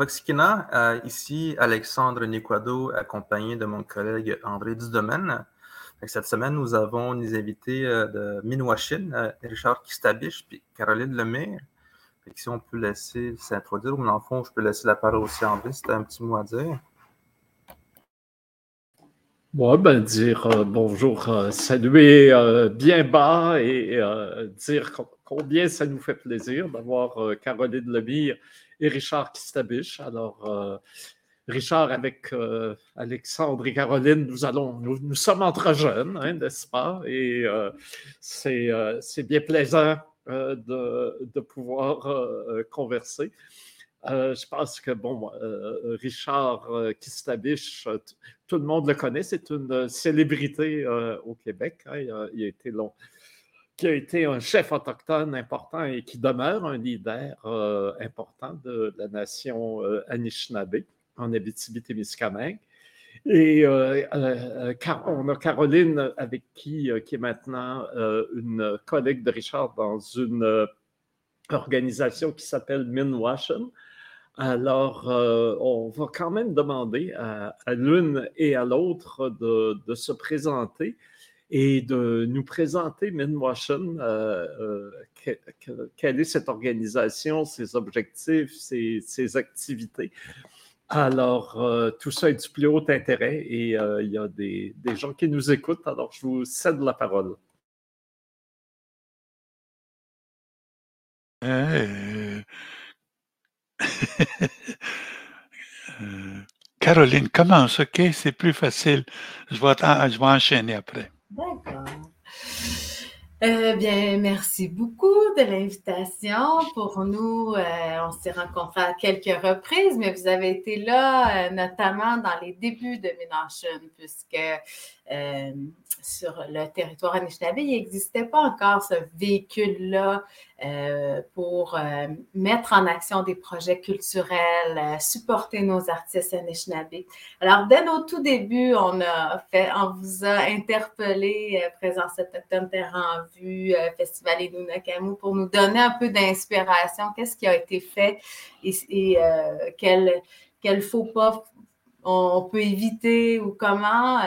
Quaxikina, euh, ici Alexandre Niquado, accompagné de mon collègue André Dudomaine. Cette semaine, nous avons des invités euh, de Minwashin, euh, Richard Kistabich et Caroline Lemire. si on peut laisser s'introduire, ou dans le fond, je peux laisser la parole aussi à André, si tu as un petit mot à dire. Oui, ben dire bonjour, saluer bien bas et dire combien ça nous fait plaisir d'avoir Caroline Lemire et Richard Kistabich. Alors, euh, Richard, avec euh, Alexandre et Caroline, nous, allons, nous, sommes entre jeunes, hein, n'est-ce pas? Et euh, c'est bien plaisant de, de, pouvoir converser. je pense que, bon, Richard Kistabich, tout le monde le connaît, c'est une célébrité au Québec. Hein. il, a, il, a, été long, qui a été un chef autochtone important et qui demeure un leader euh, important de la nation euh, Anishinaabe en Abitibi-Témiscamingue. Et euh, on a Caroline avec qui, qui est maintenant une collègue de Richard dans une organisation qui s'appelle Minwashen. Alors, on va quand même demander à, l'une et à l'autre de, se présenter et de nous présenter Minwashen, euh, euh, quelle est cette organisation, ses objectifs, ses, activités. Alors, euh, tout ça est du plus haut intérêt et il y a des, des, gens qui nous écoutent, alors je vous cède la parole. Caroline, commence, OK? C'est plus facile. Je vais, je vais enchaîner après. D'accord. Euh, bien, merci beaucoup de l'invitation. Pour nous, euh, on s'est rencontrés à quelques reprises, mais vous avez été là euh, notamment dans les débuts de Minashen, puisque sur le territoire Anishinaabe, il n'existait pas encore ce véhicule-là euh, pour euh, mettre en action des projets culturels, euh, supporter nos artistes Anishinaabe. Alors, dès nos tout débuts, on a on vous a interpellé, Présence autochtone Terre en vue, Festival Inunakamu, pour nous donner un peu d'inspiration. Qu'est-ce qui a été fait et, et quel, quel faux pas on peut éviter ou comment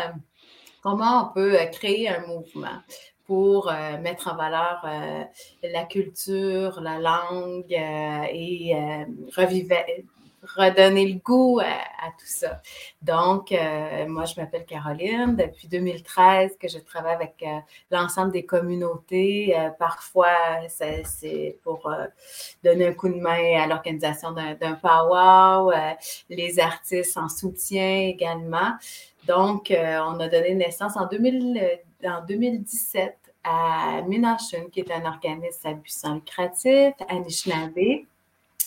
comment on peut créer un mouvement? Pour euh, mettre en valeur euh, la culture, la langue et redonner le goût à, tout ça. Donc, moi, je m'appelle Caroline. Depuis 2013 que je travaille avec l'ensemble des communautés. parfois, c'est pour donner un coup de main à l'organisation d'un powwow, les artistes en soutien également. Donc, euh, on a donné naissance en, 2017 à Minashun, qui est un organisme à but sans lucratif, Anishinaabe,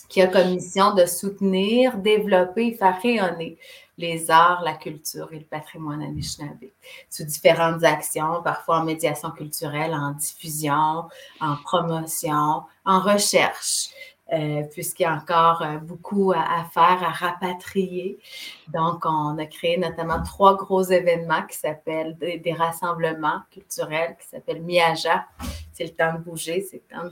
qui a comme mission de soutenir, développer et faire rayonner les arts, la culture et le patrimoine Anishinaabe sous différentes actions, parfois en médiation culturelle, en diffusion, en promotion, en recherche. Euh, puisqu'il y a encore euh, beaucoup à, faire, à rapatrier. Donc, on a créé notamment trois gros événements qui s'appellent des, rassemblements culturels qui s'appellent Miaja. C'est le temps de bouger, c'est le temps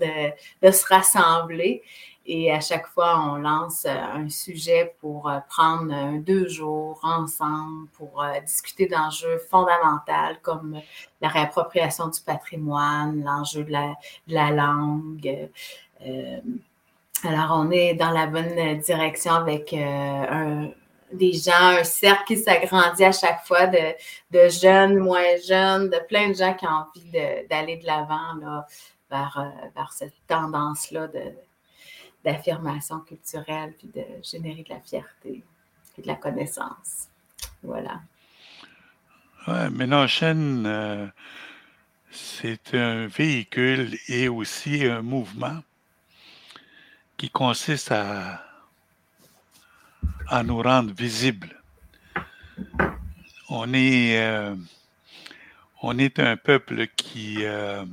de, se rassembler. Et à chaque fois, on lance euh, un sujet pour prendre deux jours ensemble pour discuter d'enjeux fondamentaux comme la réappropriation du patrimoine, l'enjeu de la, de la langue. Alors, on est dans la bonne direction avec euh, des gens, un cercle qui s'agrandit à chaque fois de, jeunes, moins jeunes, de plein de gens qui ont envie d'aller de l'avant vers, euh, vers cette tendance-là d'affirmation culturelle, puis de générer de la fierté et de la connaissance. Voilà. Ouais, Ménonchaine, euh, c'est un véhicule et aussi un mouvement qui consiste à, à nous rendre visibles. On est, euh, on est un peuple qui, euh,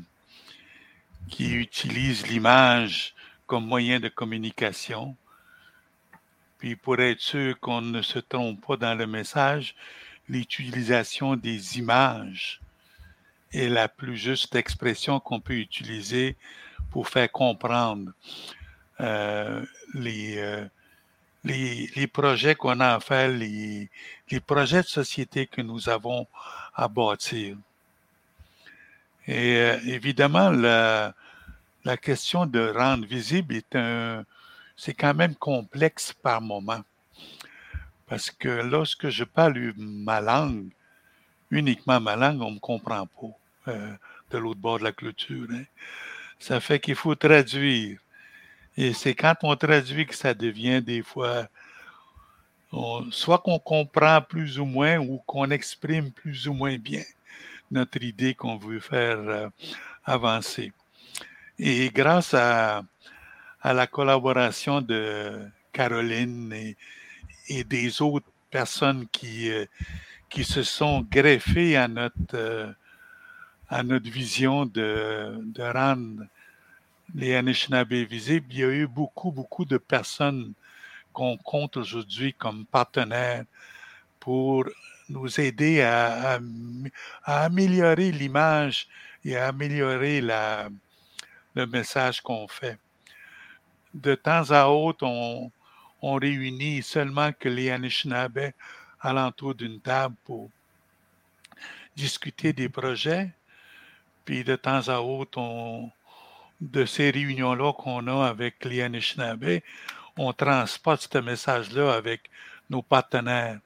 qui utilise l'image comme moyen de communication. Puis pour être sûr qu'on ne se trompe pas dans le message, l'utilisation des images est la plus juste expression qu'on peut utiliser pour faire comprendre euh, les, euh, les, projets qu'on a à faire, les, les projets de société que nous avons à bâtir. Et euh, évidemment, la, la question de rendre visible est un, c'est quand même complexe par moment. Parce que lorsque je parle ma langue, uniquement ma langue, on ne me comprend pas de l'autre bord de la clôture. Hein. Ça fait qu'il faut traduire. Et c'est quand on traduit que ça devient des fois, soit qu'on comprend plus ou moins ou qu'on exprime plus ou moins bien notre idée qu'on veut faire euh, avancer. Et grâce à, la collaboration de Caroline et, et des autres personnes qui, euh, qui se sont greffées à notre, euh, à notre vision de, de rendre les Anishinaabe visibles, il y a eu beaucoup, beaucoup de personnes qu'on compte aujourd'hui comme partenaires pour nous aider à, améliorer l'image et à améliorer la, le message qu'on fait. De temps à autre, on, on réunit seulement que les Anishinaabe alentour d'une table pour discuter des projets. Puis de temps à autre, on, de ces réunions-là qu'on a avec les Anishinaabe, on transporte ce message-là avec nos partenaires,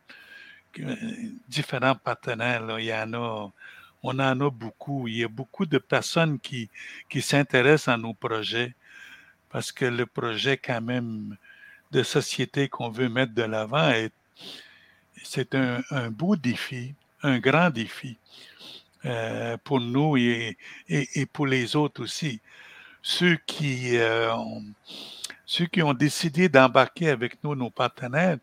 différents partenaires. Il y en a, on en a beaucoup. Il y a beaucoup de personnes qui, s'intéressent à nos projets parce que le projet, quand même, de société qu'on veut mettre de l'avant, c'est un, beau défi, un grand défi euh, pour nous et, pour les autres aussi ceux qui, euh, ont, ceux qui ont décidé d'embarquer avec nous, nos partenaires,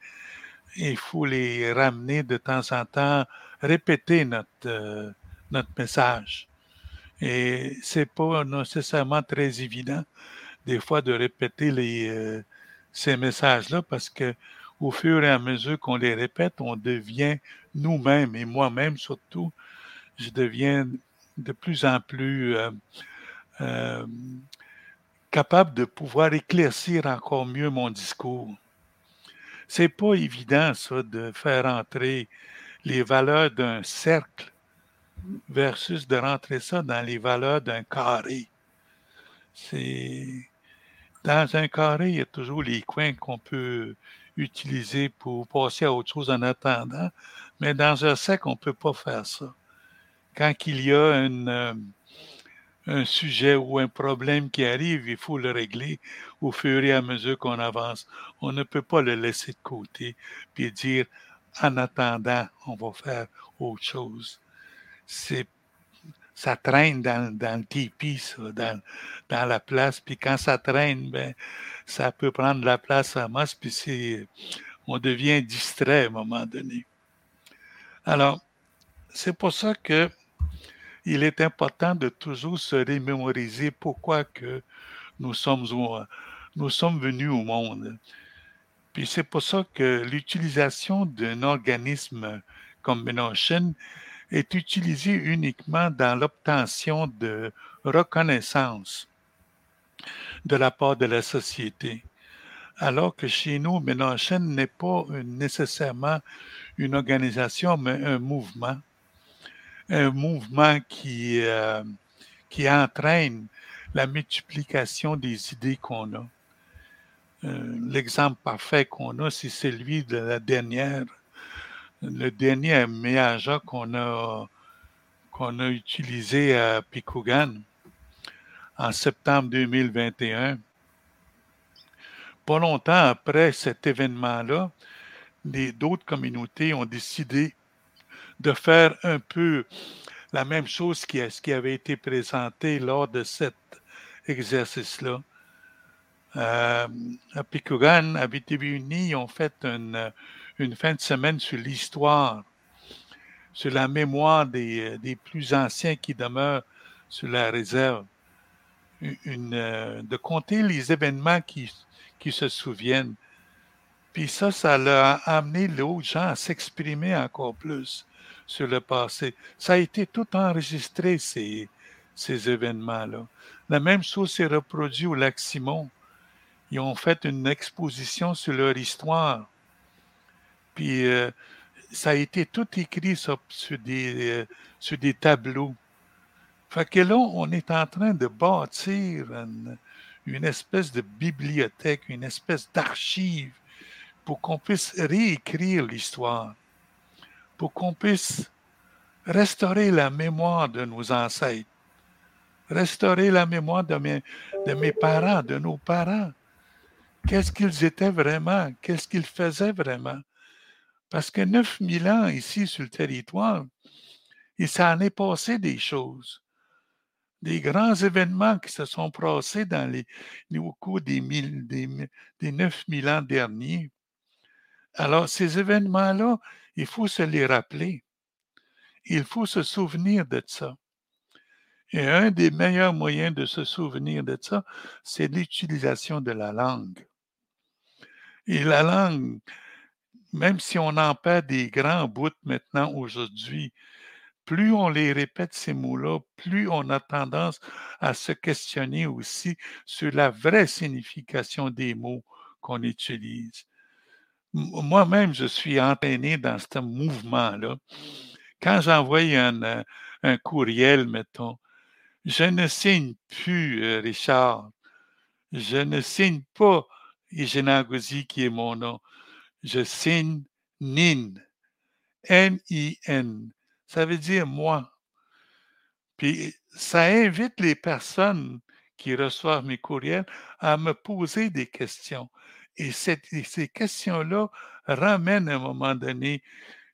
il faut les ramener de temps en temps, répéter notre, euh, notre message. Et c'est pas nécessairement très évident, des fois, de répéter les, euh, ces messages-là parce que au fur et à mesure qu'on les répète, on devient nous-mêmes et moi-même surtout, je deviens de plus en plus capable de pouvoir éclaircir encore mieux mon discours. C'est pas évident, ça, de faire entrer les valeurs d'un cercle versus de rentrer ça dans les valeurs d'un carré. C'est dans un carré, il y a toujours les coins qu'on peut utiliser pour passer à autre chose en attendant, mais dans un cercle, on ne peut pas faire ça. Quand il y a une, euh, un sujet ou un problème qui arrive, il faut le régler au fur et à mesure qu'on avance. On ne peut pas le laisser de côté puis dire en attendant, on va faire autre chose. C'est ça traîne dans, dans le tipi, ça, dans, dans, la place. Puis quand ça traîne, ben, ça peut prendre la place à masse, puis on devient distrait à un moment donné. Alors, c'est pour ça que il est important de toujours se remémoriser pourquoi que nous sommes, nous sommes venus au monde. Puis c'est pour ça que l'utilisation d'un organisme comme Ménonchen est utilisée uniquement dans l'obtention de reconnaissance de la part de la société. Alors que chez nous, Ménonchen n'est pas nécessairement une organisation, mais un mouvement un mouvement qui, euh, qui entraîne la multiplication des idées qu'on a. Euh, l'exemple parfait qu'on a, c'est celui de la dernière, le dernier méaja qu'on a, qu'on a utilisé à Picougan en septembre 2021. Pas longtemps après cet événement-là, d'autres communautés ont décidé de faire un peu la même chose qui, qui avait été présenté lors de cet exercice-là. Euh, à Picougan, à BTV ils ont fait une, une fin de semaine sur l'histoire, sur la mémoire des, des, plus anciens qui demeurent sur la réserve. Une, euh, de compter les événements qui, qui se souviennent. Puis ça, ça a amené les autres gens à s'exprimer encore plus sur le passé. Ça a été tout enregistré, ces, événements-là. La même chose s'est reproduit au lac Simon. ils ont fait une exposition sur leur histoire. Puis euh, ça a été tout écrit sur, des, euh, sur des tableaux. Fait que là, on est en train de bâtir une, une espèce de bibliothèque, une espèce d'archive pour qu'on puisse réécrire l'histoire, pour qu'on puisse restaurer la mémoire de nos ancêtres, restaurer la mémoire de mes, parents, de nos parents. Qu'est-ce qu'ils étaient vraiment? Qu'est-ce qu'ils faisaient vraiment? Parce que 9000 ans ici sur le territoire, il s'en est passé des choses. Des grands événements qui se sont passés au cours des, des 9000 ans derniers. Alors, ces événements-là, il faut se les rappeler. Il faut se souvenir de ça. Et un des meilleurs moyens de se souvenir de ça, c'est l'utilisation de la langue. Et la langue, même si on en perd des grands bouts maintenant aujourd'hui, plus on les répète ces mots-là, plus on a tendance à se questionner aussi sur la vraie signification des mots qu'on utilise. Moi-même, je suis entraîné dans ce mouvement-là. Quand j'envoie un, euh, courriel, mettons, je ne signe plus, euh, Richard. Je ne signe pas Igenagozi qui est mon nom. Je signe NIN. N-I-N. Ça veut dire moi. Puis ça invite les personnes qui reçoivent mes courriels à me poser des questions. Et, ces questions-là ramènent à un moment donné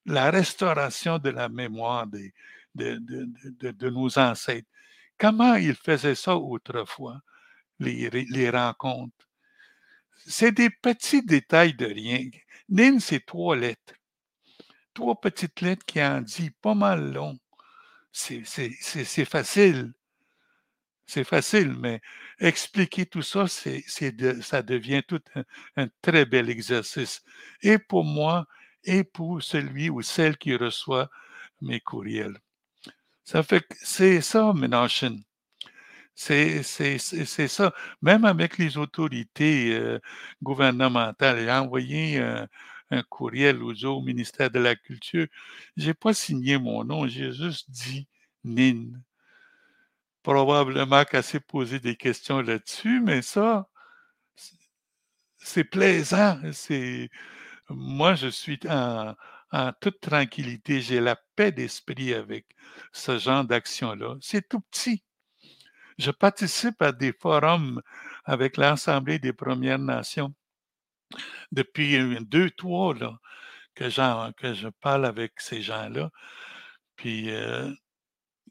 la restauration de la mémoire de, nos ancêtres. Comment ils faisaient ça autrefois, les, les rencontres? C'est des petits détails de rien. Nin, c'est trois lettres. Trois petites lettres qui en disent pas mal long. C'est facile. C'est facile, mais expliquer tout ça, ça devient tout un, très bel exercice. Et pour moi, et pour celui ou celle qui reçoit mes courriels. Ça fait c'est ça, Ménachin. C'est, c'est, ça. Même avec les autorités euh, gouvernementales, j'ai envoyé un, courriel au ministère de la Culture. J'ai pas signé mon nom, j'ai juste dit NIN probablement qu'elle s'est posé des questions là-dessus, mais ça, c'est plaisant. C'est moi, je suis en, toute tranquillité. J'ai la paix d'esprit avec ce genre d'action-là. C'est tout petit. Je participe à des forums avec l'Assemblée des Premières Nations depuis deux, trois là, que, que je parle avec ces gens-là. Puis euh,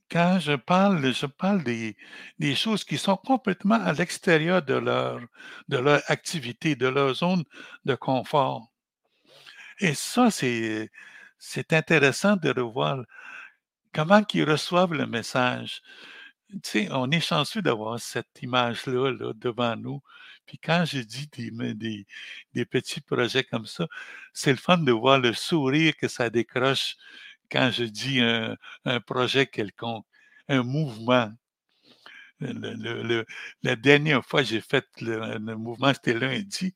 quand je parle, je parle des, choses qui sont complètement à l'extérieur de leur, activité, de leur zone de confort. Et ça, c'est, intéressant de revoir comment ils reçoivent le message. Tu sais, on est chanceux d'avoir cette image-là là, devant nous. Puis quand je dis des petits projets comme ça, c'est le fun de voir le sourire que ça décroche quand je dis un, projet quelconque, un mouvement. la dernière fois que j'ai fait le, mouvement, c'était lundi,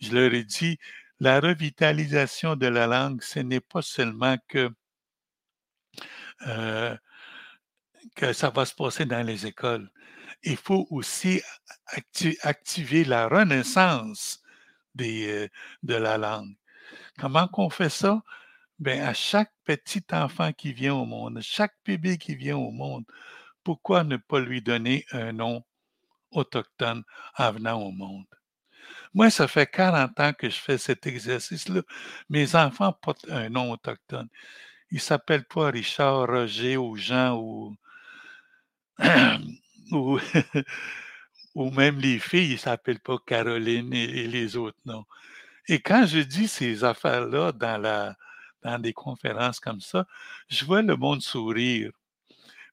je leur ai dit, la revitalisation de la langue, ce n'est pas seulement que, euh, que ça va se passer dans les écoles. Il faut aussi activer la renaissance euh, de la langue. Comment qu'on fait ça? Ben, à chaque petit enfant qui vient au monde, chaque bébé qui vient au monde, pourquoi ne pas lui donner un nom autochtone en venant au monde? Moi, ça fait 40 ans que je fais cet exercice-là. Mes enfants portent un nom autochtone. Ils ne s'appellent pas Richard, Roger ou Jean ou, ou, même les filles, ils ne s'appellent pas Caroline et, et les autres noms. Et quand je dis ces affaires-là dans la, dans des conférences comme ça, je vois le monde sourire.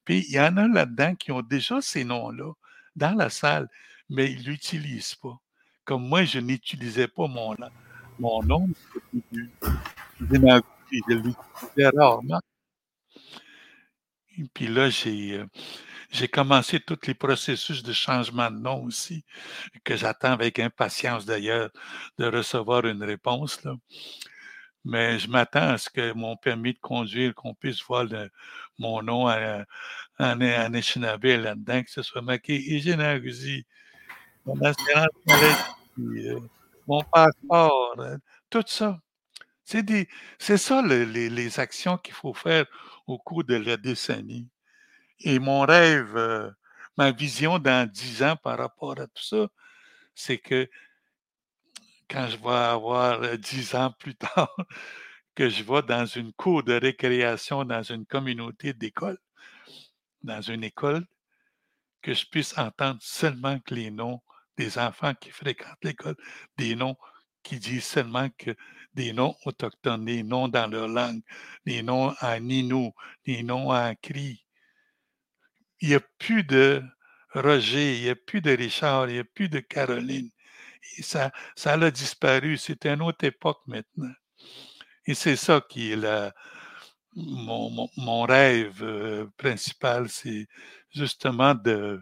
Puis il y en a là-dedans qui ont déjà ces noms-là dans la salle, mais ils ne l'utilisent pas. Comme moi, je n'utilisais pas mon, nom, je l'utilisais rarement. Puis là, j'ai, euh, j'ai commencé tous les processus de changement de nom aussi, que j'attends avec impatience d'ailleurs de recevoir une réponse. Là. Mais je m'attends à ce que mon permis de conduire, qu'on puisse voir mon nom en, en, là-dedans, que ce soit marqué Hygiène mon assurance euh, mon passeport, euh, tout ça. C'est ça les, actions qu'il faut faire au cours de la décennie. Et mon rêve, euh, ma vision dans dix ans par rapport à tout ça, c'est que quand je vais avoir dix ans plus tard, que je vais dans une cour de récréation, dans une communauté d'école, dans une école, que je puisse entendre seulement que les noms des enfants qui fréquentent l'école, des noms qui disent seulement que des noms autochtones, des noms dans leur langue, des noms en Nino, des noms en Cri. Il n'y a plus de Roger, il n'y a plus de Richard, il n'y a plus de Caroline. Ça, ça a disparu. C'est une autre époque maintenant. Et c'est ça qui est mon, rêve euh, principal, c'est justement de,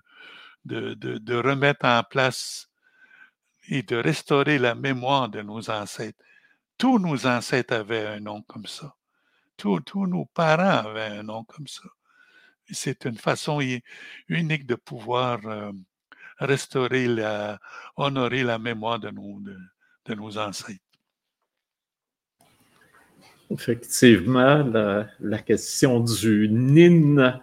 de, remettre en place et de restaurer la mémoire de nos ancêtres. Tous nos ancêtres avaient un nom comme ça. Tous, nos parents avaient un nom comme ça. C'est une façon unique de pouvoir euh, restaurer, la, honorer la mémoire de nos, de, nos ancêtres. Effectivement, la, question du NIN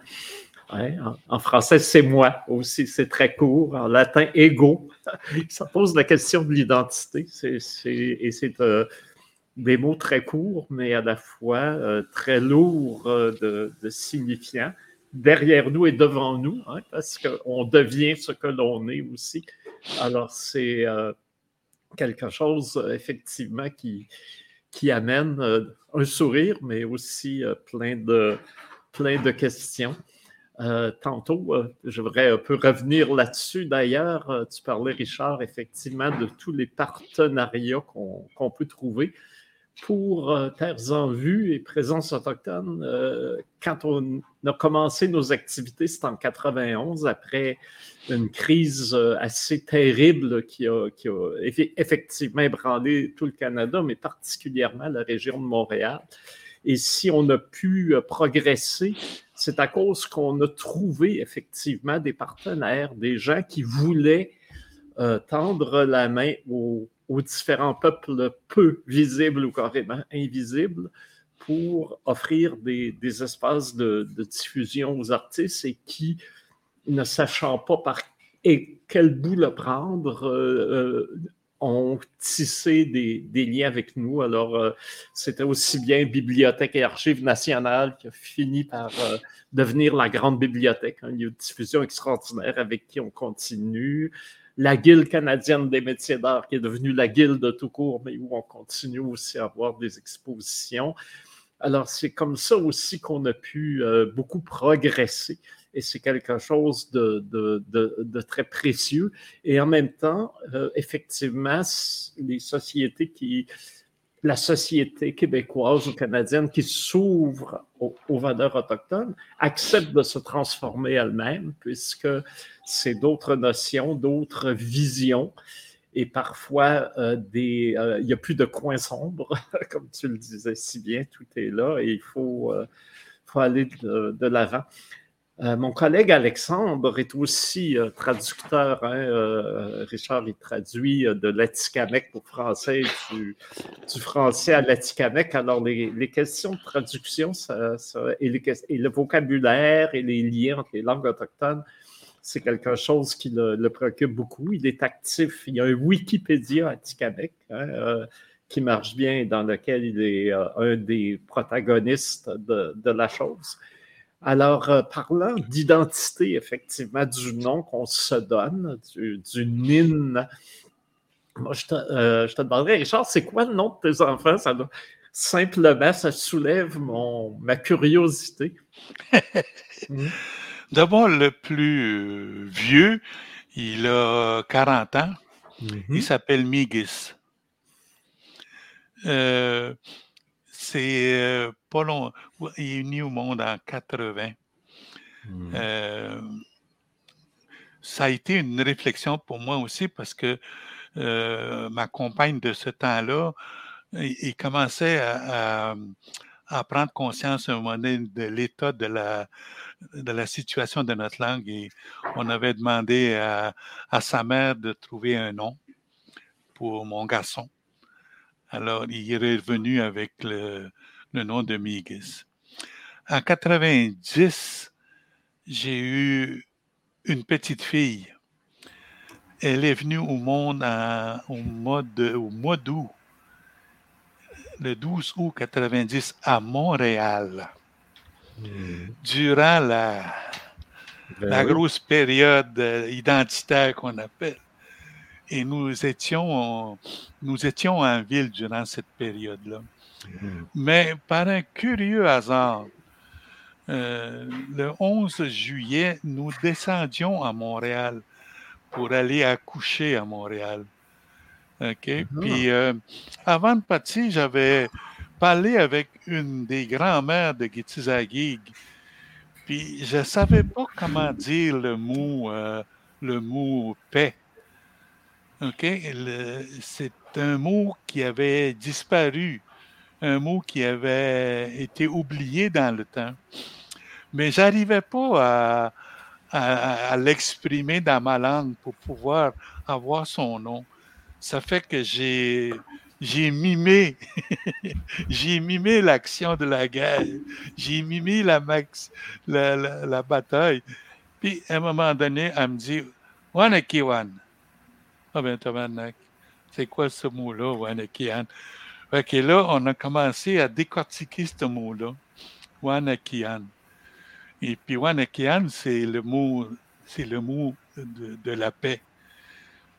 en, français, c'est moi aussi, c'est très court. En latin, ego. Ça pose la question de l'identité. et c'est euh, des mots très courts, mais à la fois euh, très lourds euh, de, de, signifiants, derrière nous et devant nous, hein, parce qu'on devient ce que l'on est aussi. Alors, c'est quelque chose, effectivement, qui, qui amène un sourire, mais aussi plein, de, plein de questions. Euh, tantôt, euh, je voudrais un peu revenir là-dessus. D'ailleurs, euh, tu parlais, Richard, effectivement, de tous les partenariats qu'on peut trouver pour Terres en vue et Présence autochtone. quand on a commencé nos activités, c'était en 91, après une crise assez terrible qui a, effectivement ébranlé tout le Canada, mais particulièrement la région de Montréal. Et si on a pu progresser, c'est à cause qu'on a trouvé effectivement des partenaires, des gens qui voulaient euh, tendre la main aux, différents peuples peu visibles ou carrément invisibles pour offrir des, espaces de, diffusion aux artistes et qui, ne sachant pas par quel bout le prendre, euh, euh, ont tissé des, liens avec nous. Alors, euh, c'était aussi bien Bibliothèque et Archives nationales qui a fini par devenir la grande bibliothèque, un lieu de diffusion extraordinaire avec qui on continue. La Guilde canadienne des métiers d'art qui est devenue la Guilde de tout court, mais où on continue aussi à avoir des expositions. Alors, c'est comme ça aussi qu'on a pu euh, beaucoup progresser et c'est quelque chose de, très précieux. Et en même temps, euh, effectivement, les sociétés qui, la société québécoise ou canadienne qui s'ouvre aux, valeurs autochtones accepte de se transformer elle-même puisque c'est d'autres notions, d'autres visions. Et parfois, euh, des, euh, il n'y a plus de coins sombres, comme tu le disais si bien, tout est là et il faut, faut aller de l'avant. Euh, mon collègue Alexandre est aussi euh, traducteur. Hein, euh, Richard, il traduit de l'atikamekw au français, du, du français à l'atikamekw. Alors, les, questions de traduction et, le vocabulaire et les liens entre les langues autochtones, c'est quelque chose qui le, préoccupe beaucoup. Il est actif. Il y a un Wikipédia atikamekw hein, qui marche bien, dans lequel il est un des protagonistes de, de la chose. Alors, euh, parlant d'identité, effectivement, du nom qu'on se donne, du, du NIN, moi, je te, euh, je te, demanderais, Richard, c'est quoi le nom de tes enfants? Ça simplement, ça soulève mon, ma curiosité. D'abord, le plus vieux, il a 40 ans. Il mm-hmm. s'appelle Migis. Euh, c'est pas long. Il est venu au monde en 80. Hmm. Euh, ça a été une réflexion pour moi aussi parce que euh, ma compagne de ce temps-là, il, commençait à, prendre conscience à un moment donné de l'état de la, de la situation de notre langue et on avait demandé à, sa mère de trouver un nom pour mon garçon. Alors, il est revenu avec le, le nom de Migis. En 90, j'ai eu une petite fille. Elle est venue au monde au, au mois d'août, le 12 août 90 à Montréal. Hmm. Durant la, ben la grosse période euh, identitaire qu'on appelle. Et nous étions, nous étions en ville durant cette période-là. Hmm. Mais par un curieux hasard, euh, le 11 juillet, nous descendions à Montréal pour aller accoucher à Montréal. OK? Ah. Puis, euh, avant de partir, j'avais parlé avec une des grands-mères de Gitizagig. Puis, je ne savais pas comment dire le mot, euh, le mot paix. OK? C'est un mot qui avait disparu, un mot qui avait été oublié dans le temps mais j'arrivais pas à, l'exprimer dans ma langue pour pouvoir avoir son nom. Ça fait que j'ai mimé, j'ai mimé l'action de la guerre, j'ai mimé la, bataille. Puis à un moment donné, elle me dit Wanakiwan. Ah ben, c'est quoi ce mot-là, Wanakiwan? Fait que là, on a commencé à décortiquer ce mot-là, Wanakian. Et puis Wanakian, c'est le mot, c'est le mot de, la paix.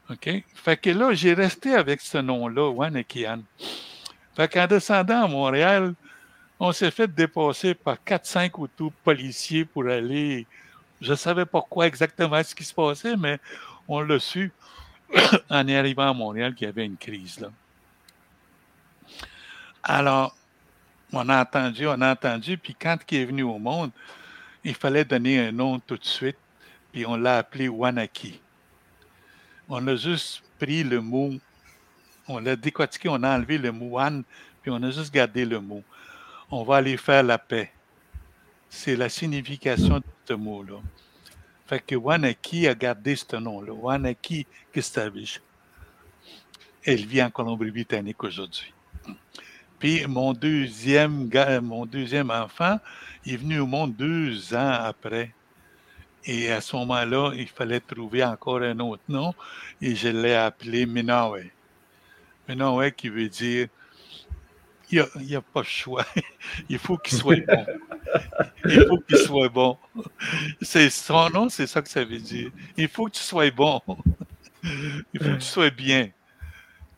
OK? Fait que là, j'ai resté avec ce nom-là, Wanakian. Fait qu'en descendant à Montréal, on s'est fait dépasser par 4-5 autos policiers pour aller. Je ne savais pas quoi exactement ce qui se passait, mais on l'a su en arrivant à Montréal qu'il y avait une crise. Alors, on a entendu, on a entendu, puis quand il est venu au monde, il fallait donner un nom tout de suite, puis on l'a appelé Wanaki. On a juste pris le mot, on l'a décortiqué, on a enlevé le mot Wan, puis on a juste gardé le mot. On va aller faire la paix. C'est la signification de ce mot-là. Fait que Wanaki a gardé ce nom-là, Wanaki Kistavich. Elle vit en Colombie-Britannique aujourd'hui. Puis mon deuxième, mon deuxième enfant est venu au monde deux ans après. Et à ce moment-là, il fallait trouver encore un autre nom et je l'ai appelé Minawe. Minawe qui veut dire il n'y a, pas de choix. il faut qu'il soit bon. Il faut qu'il soit bon. C'est son nom, c'est ça que ça veut dire. Il faut que tu sois bon. Il faut que tu sois bien.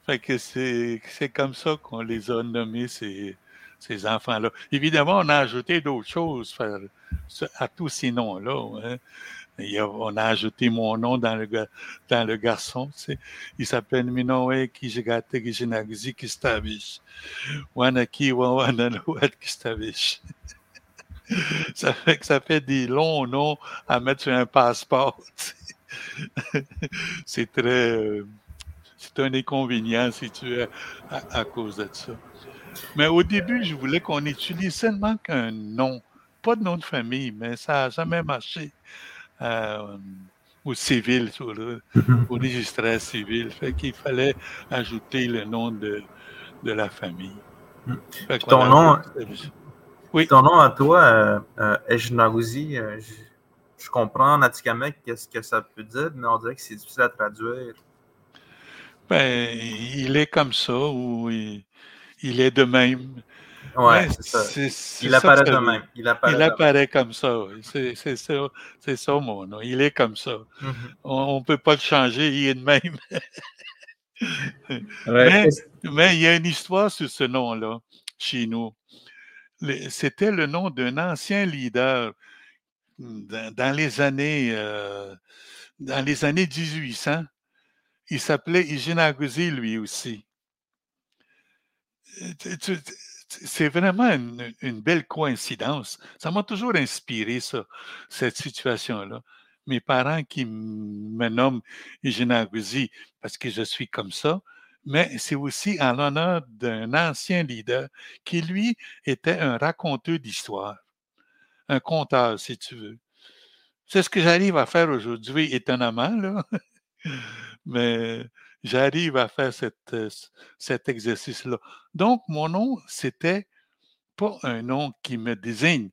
Fait que c'est comme ça qu'on les a nommés, ces, ces enfants-là. Évidemment, on a ajouté d'autres choses à tous ces noms-là. Hein. On a ajouté mon nom dans le, dans le garçon. Il s'appelle Minowe Kijigate Kijinagizi Kistavish. Wanaki Kistavish. Ça fait que ça fait des longs noms à mettre sur un passeport. C'est très. Euh, c'est un inconvénient si tu es à, cause de ça. Mais au début, je voulais qu'on utilise seulement qu'un nom, pas de nom de famille, mais ça n'a jamais marché au civil, sur le, au registre civil. Fait qu'il fallait ajouter le nom de, de la famille. ton, nom, oui. ton nom à toi, euh, euh, euh je, comprends en Atikamek qu'est-ce que ça peut dire, mais on dirait que c'est difficile à traduire. Ben, il est comme ça ou il, est de même. Ouais, c'est ça. il apparaît de même. Il apparaît, comme ça. C'est ça, mon nom. Il est comme ça. Mm-hmm. On ne peut pas le changer, il est de même. mais, il y a une histoire sur ce nom-là chez nous. C'était le nom d'un ancien leader dans, les années euh, dans les années 1800 il s'appelait Ijinaguzi lui aussi. C'est vraiment une, belle coïncidence. Ça m'a toujours inspiré, ça, cette situation-là. mes parents qui me nomment Eugène parce que je suis comme ça, mais c'est aussi en l'honneur d'un ancien leader qui, lui, était un raconteur d'histoire, un conteur, si tu veux. C'est ce que j'arrive à faire aujourd'hui, étonnamment, là. mais j'arrive à faire euh, cet exercice-là. Donc, mon nom, c'était pas un nom qui me désigne,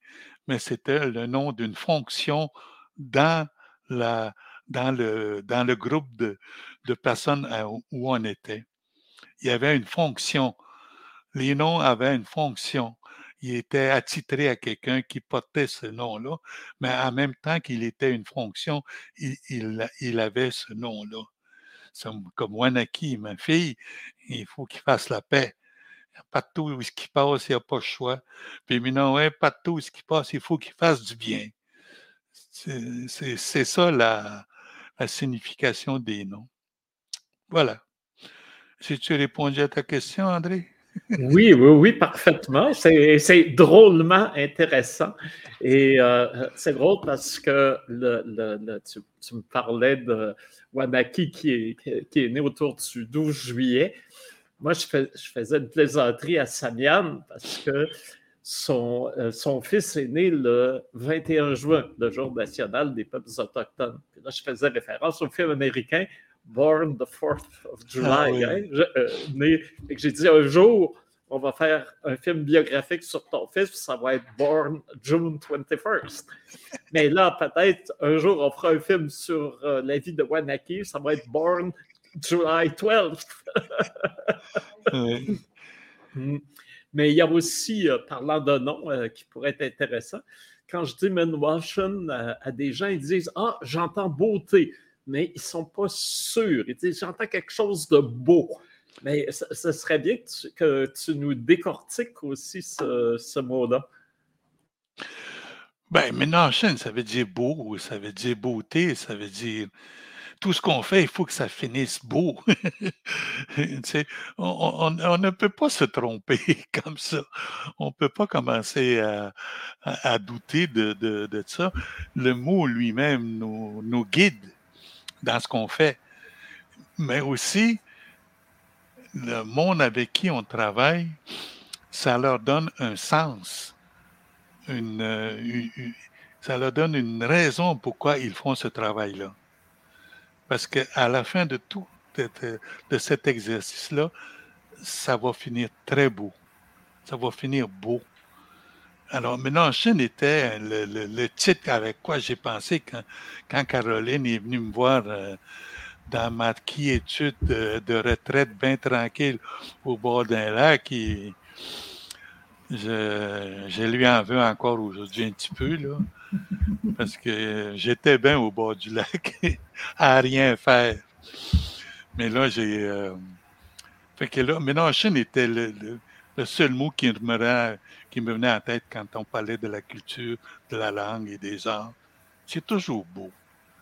mais c'était le nom d'une fonction dans, la, dans, le, dans le groupe de, de personnes où on était il y avait une fonction. Les noms avaient une fonction. Il était attitré à quelqu'un qui portait ce nom-là, mais en même temps qu'il était une fonction, il, il, avait ce nom-là. Comme Wanaki, ma fille, il faut qu'il fasse la paix. Partout où il passe, il n'y a pas de choix. Puis maintenant, ouais, partout où il passe, il faut qu'il fasse du bien. C'est ça la, la signification des noms. Voilà. Si tu répondu à ta question, André? Oui, oui, oui, parfaitement. C'est drôlement intéressant. Et euh, c'est drôle parce que tu, me parlais de Wanaki qui est, né autour du 12 juillet. Moi, je, faisais une plaisanterie à Samian parce que son, euh, fils est né le 21 juin, le jour national des peuples autochtones. là, je faisais référence au film américain Born the 4th of July. Ah hein? euh, j'ai dit un jour, on va faire un film biographique sur ton fils, ça va être Born June 21st. Mais là, peut-être un jour, on fera un film sur euh, la vie de Wanaki, ça va être Born July 12th. Hmm. Mais il y a aussi, euh, parlant de nom qui pourrait être intéressant, quand je dis Menwashen à des gens, ils disent Ah, j'entends beauté mais ils ne sont pas sûrs. J'entends quelque chose de beau. Mais ce, serait bien que tu, nous décortiques aussi ce, mot-là. Ben, maintenant, ça veut dire beau, ça veut dire beauté, ça veut dire tout ce qu'on fait, il faut que ça finisse beau. on, ne peut pas se tromper comme ça. On ne peut pas commencer à, douter de, ça. Le mot lui-même nous guide dans ce qu'on fait, mais aussi le monde avec qui on travaille, ça leur donne un sens, une, ça leur donne une raison pourquoi ils font ce travail-là. Parce qu'à la fin de tout, cet exercice-là, ça va finir très beau. Ça va finir beau. Alors, maintenant, Chine était le, titre avec quoi j'ai pensé quand, quand, Caroline est venue me voir euh, dans ma quiétude de, de, retraite bien tranquille au bord d'un lac. je, je, lui en veux encore aujourd'hui un petit peu, là, parce que j'étais bien au bord du lac à rien faire. Mais là, j'ai. Euh, fait que là, maintenant, Chine était le, le seul mot qui me, qui me venait en tête quand on parlait de la culture, de la langue et des arts. C'est toujours beau.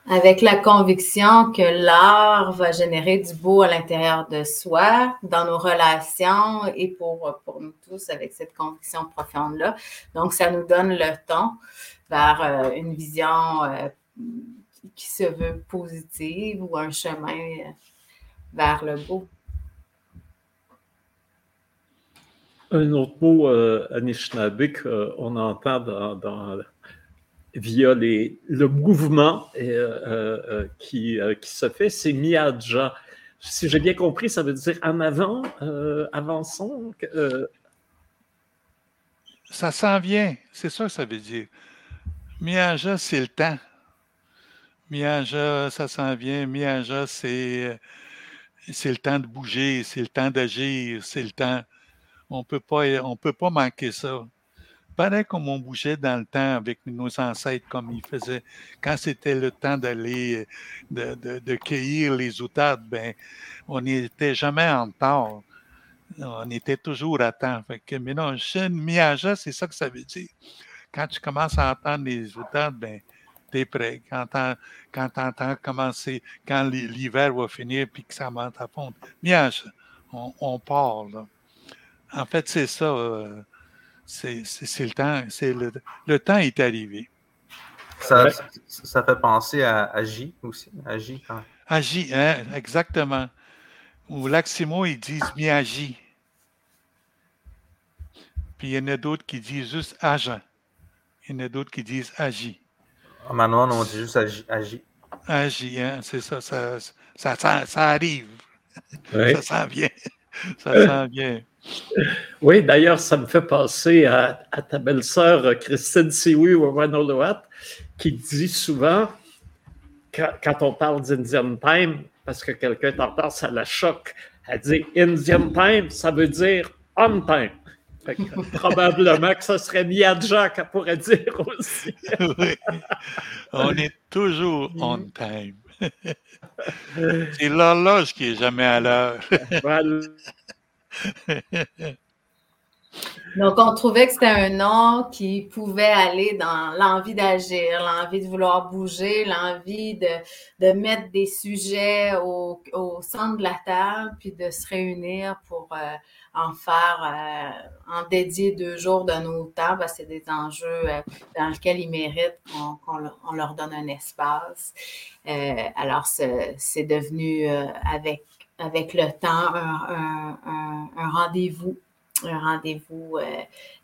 Avec la conviction que l'art va générer du beau à l'intérieur de soi, dans nos relations et pour, pour nous tous avec cette conviction profonde-là. Donc, ça nous donne le ton vers euh, une vision euh, qui se veut positive ou un chemin euh, vers le beau. Un autre mot euh, Anishinaabe qu'on entend dans, via les, le mouvement euh, euh, euh, qui, qui, se fait, c'est Miadja. Si j'ai bien compris, ça veut dire en avant, avançons. Ça s'en vient, c'est ça que ça veut dire. Miaja, c'est le temps. Miaja, ça s'en vient. C'est c'est le temps de bouger, c'est le temps d'agir, c'est le temps on peut pas, on peut pas manquer ça. Pareil comme on bougeait dans le temps avec nos ancêtres, comme ils faisaient. Quand c'était le temps d'aller, de, cueillir les outardes, ben, on n'était jamais en retard. On était toujours à temps. Fait que, mais non, chaîne miaja, c'est ça que ça veut dire. Quand tu commences à entendre les outardes, ben, es prêt. Quand tu entends commencer, quand l'hiver va finir puis que ça monte à fond, miaja, on, on part, là. En fait, c'est ça. Euh, c'est le temps. C'est le, temps est arrivé. Ça, ça, fait penser à Agi aussi. Agi, quand... Agi, hein, exactement. Ou Laximo, ils disent Miagi. Puis il y en a d'autres qui disent juste agent. Il y en a d'autres qui disent agi. Ah, maintenant, on dit juste agi. Agi, hein, c'est ça ça, ça, ça, arrive. Ça sent bien. Ça sent bien. Oui, d'ailleurs, ça me fait penser à, ta belle-sœur Christine Siwi Wawanoloat, qui dit souvent, quand, on parle d'Indian Time, parce que quelqu'un t'entend, ça la choque, elle dit Indian Time, ça veut dire on time probablement que ça serait Miyadja qu'elle pourrait dire aussi. oui. On est toujours on time. C'est l'horloge qui est jamais à l'heure. Donc, on trouvait que c'était un nom qui pouvait aller dans l'envie d'agir, l'envie de vouloir bouger, l'envie de, mettre des sujets au, au, centre de la table, puis de se réunir pour euh, en faire, euh, en dédier deux jours de nos temps, parce que c'est des enjeux euh, dans lesquels ils méritent qu'on leur donne un espace. Euh, alors, c'est devenu avec, avec le temps un, rendez-vous un rendez-vous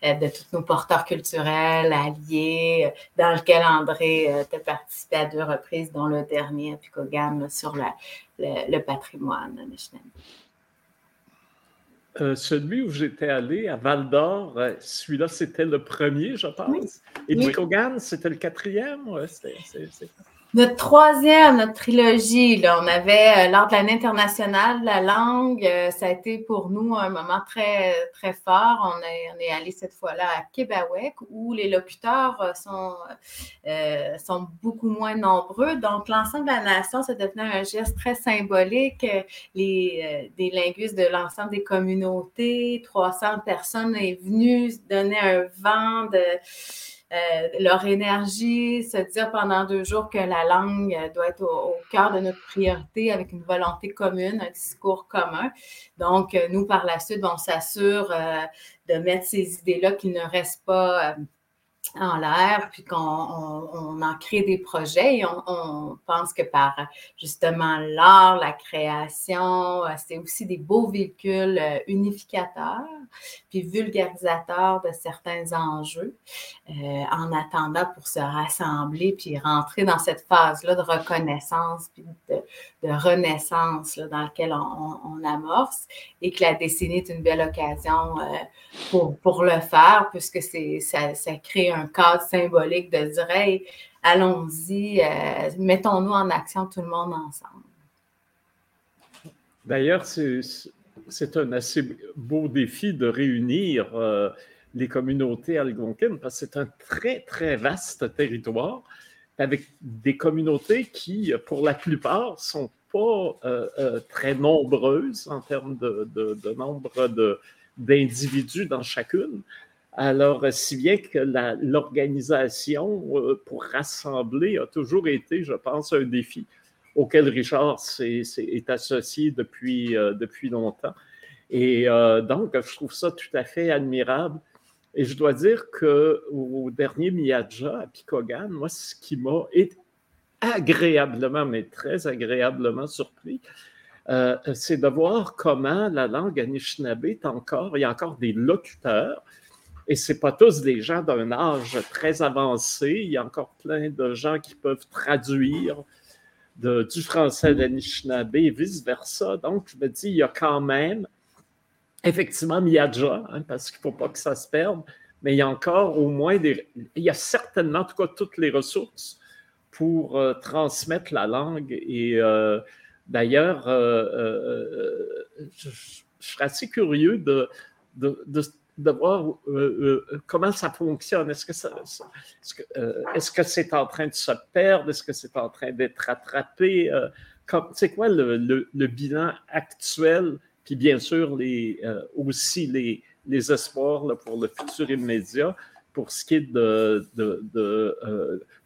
de tous nos porteurs culturels alliés, dans lequel André a participé à deux reprises, dont le dernier à Picogan sur le, patrimoine euh, celui où j'étais allé, à Val d'Or, euh, celui-là, c'était le premier, je pense. Et oui. c'était le quatrième? Ouais, notre troisième, notre trilogie, là, on avait, euh, lors de l'année internationale la langue, euh, ça a été pour nous un moment très, très fort. On est, on est allé cette fois-là à Québec, où les locuteurs euh, sont, sont beaucoup moins nombreux. Donc, l'ensemble de la nation, ça devenait un geste très symbolique. Les, des linguistes de l'ensemble des communautés, 300 personnes est venues donner un vent de euh, leur énergie, se dire pendant deux jours que la langue doit être au, cœur de notre priorité avec une volonté commune, un discours commun. Donc, euh, nous, par la suite, on s'assure euh, de mettre ces idées-là qui ne restent pas en l'air, puis qu'on on, en crée des projets et on, pense que par justement l'art, la création, euh, c'est aussi des beaux véhicules euh, unificateurs, puis vulgarisateurs de certains enjeux, euh, en attendant pour se rassembler, puis rentrer dans cette phase-là de reconnaissance, puis de, renaissance dans laquelle on, amorce, et que la décennie est une belle occasion pour, pour le faire, puisque ça, ça crée un un cadre symbolique de dire allons-y, euh, mettons-nous en action tout le monde ensemble. D'ailleurs, c'est un assez beau défi de réunir euh, les communautés algonquines parce que c'est un très, très vaste territoire avec des communautés qui, pour la plupart, sont pas euh, très nombreuses en termes de nombre d'individus dans chacune, alors, si bien que l'organisation euh, pour rassembler a toujours été, je pense, un défi auquel Richard est, associé depuis, euh, depuis longtemps. Et euh, donc, je trouve ça tout à fait admirable. Et je dois dire qu'au dernier Miyadja à Picogan, moi, ce qui m'a agréablement, mais très agréablement surpris, c'est de voir comment la langue Anishinaabe est encore, il y a encore des locuteurs et ce pas tous des gens d'un âge très avancé. Il y a encore plein de gens qui peuvent traduire du français à l'Anishinaabe et vice-versa. Donc, je me dis, il y a quand même, effectivement, Miyadja, hein, parce qu'il ne faut pas que ça se perde, mais il y a encore au moins des... Il y a certainement, en tout cas, toutes les ressources pour euh, transmettre la langue. Et euh, d'ailleurs, euh, je, serais assez curieux de, de, de, de voir euh, euh, comment ça fonctionne. Est-ce que, ça, euh, est-ce que c'est en train de se perdre? Est-ce que c'est en train d'être rattrapé? c'est quoi le, bilan actuel? Puis bien sûr, aussi les, espoirs pour le futur immédiat pour ce qui est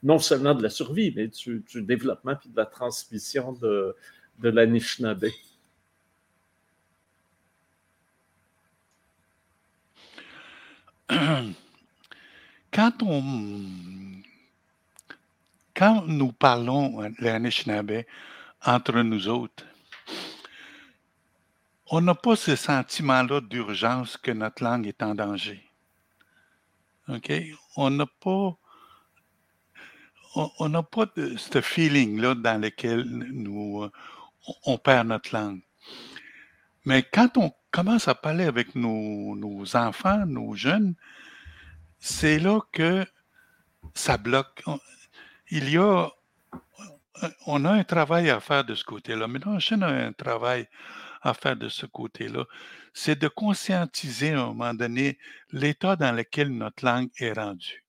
non seulement de la survie, mais du, développement puis de la transmission de, de l'Anishinaabe. quand nous parlons, les Anishinaabe, entre nous autres, on n'a pas ce sentiment-là d'urgence que notre langue est en danger. On n'a pas on n'a pas ce feeling-là dans lequel nous, on perd notre langue. Mais quand on commence à parler avec nos, enfants, nos jeunes, c'est là que ça bloque. Il y a, on a un travail à faire de ce côté-là. Mais non, a un travail à faire de ce côté-là. C'est de conscientiser à un moment donné l'état dans lequel notre langue est rendue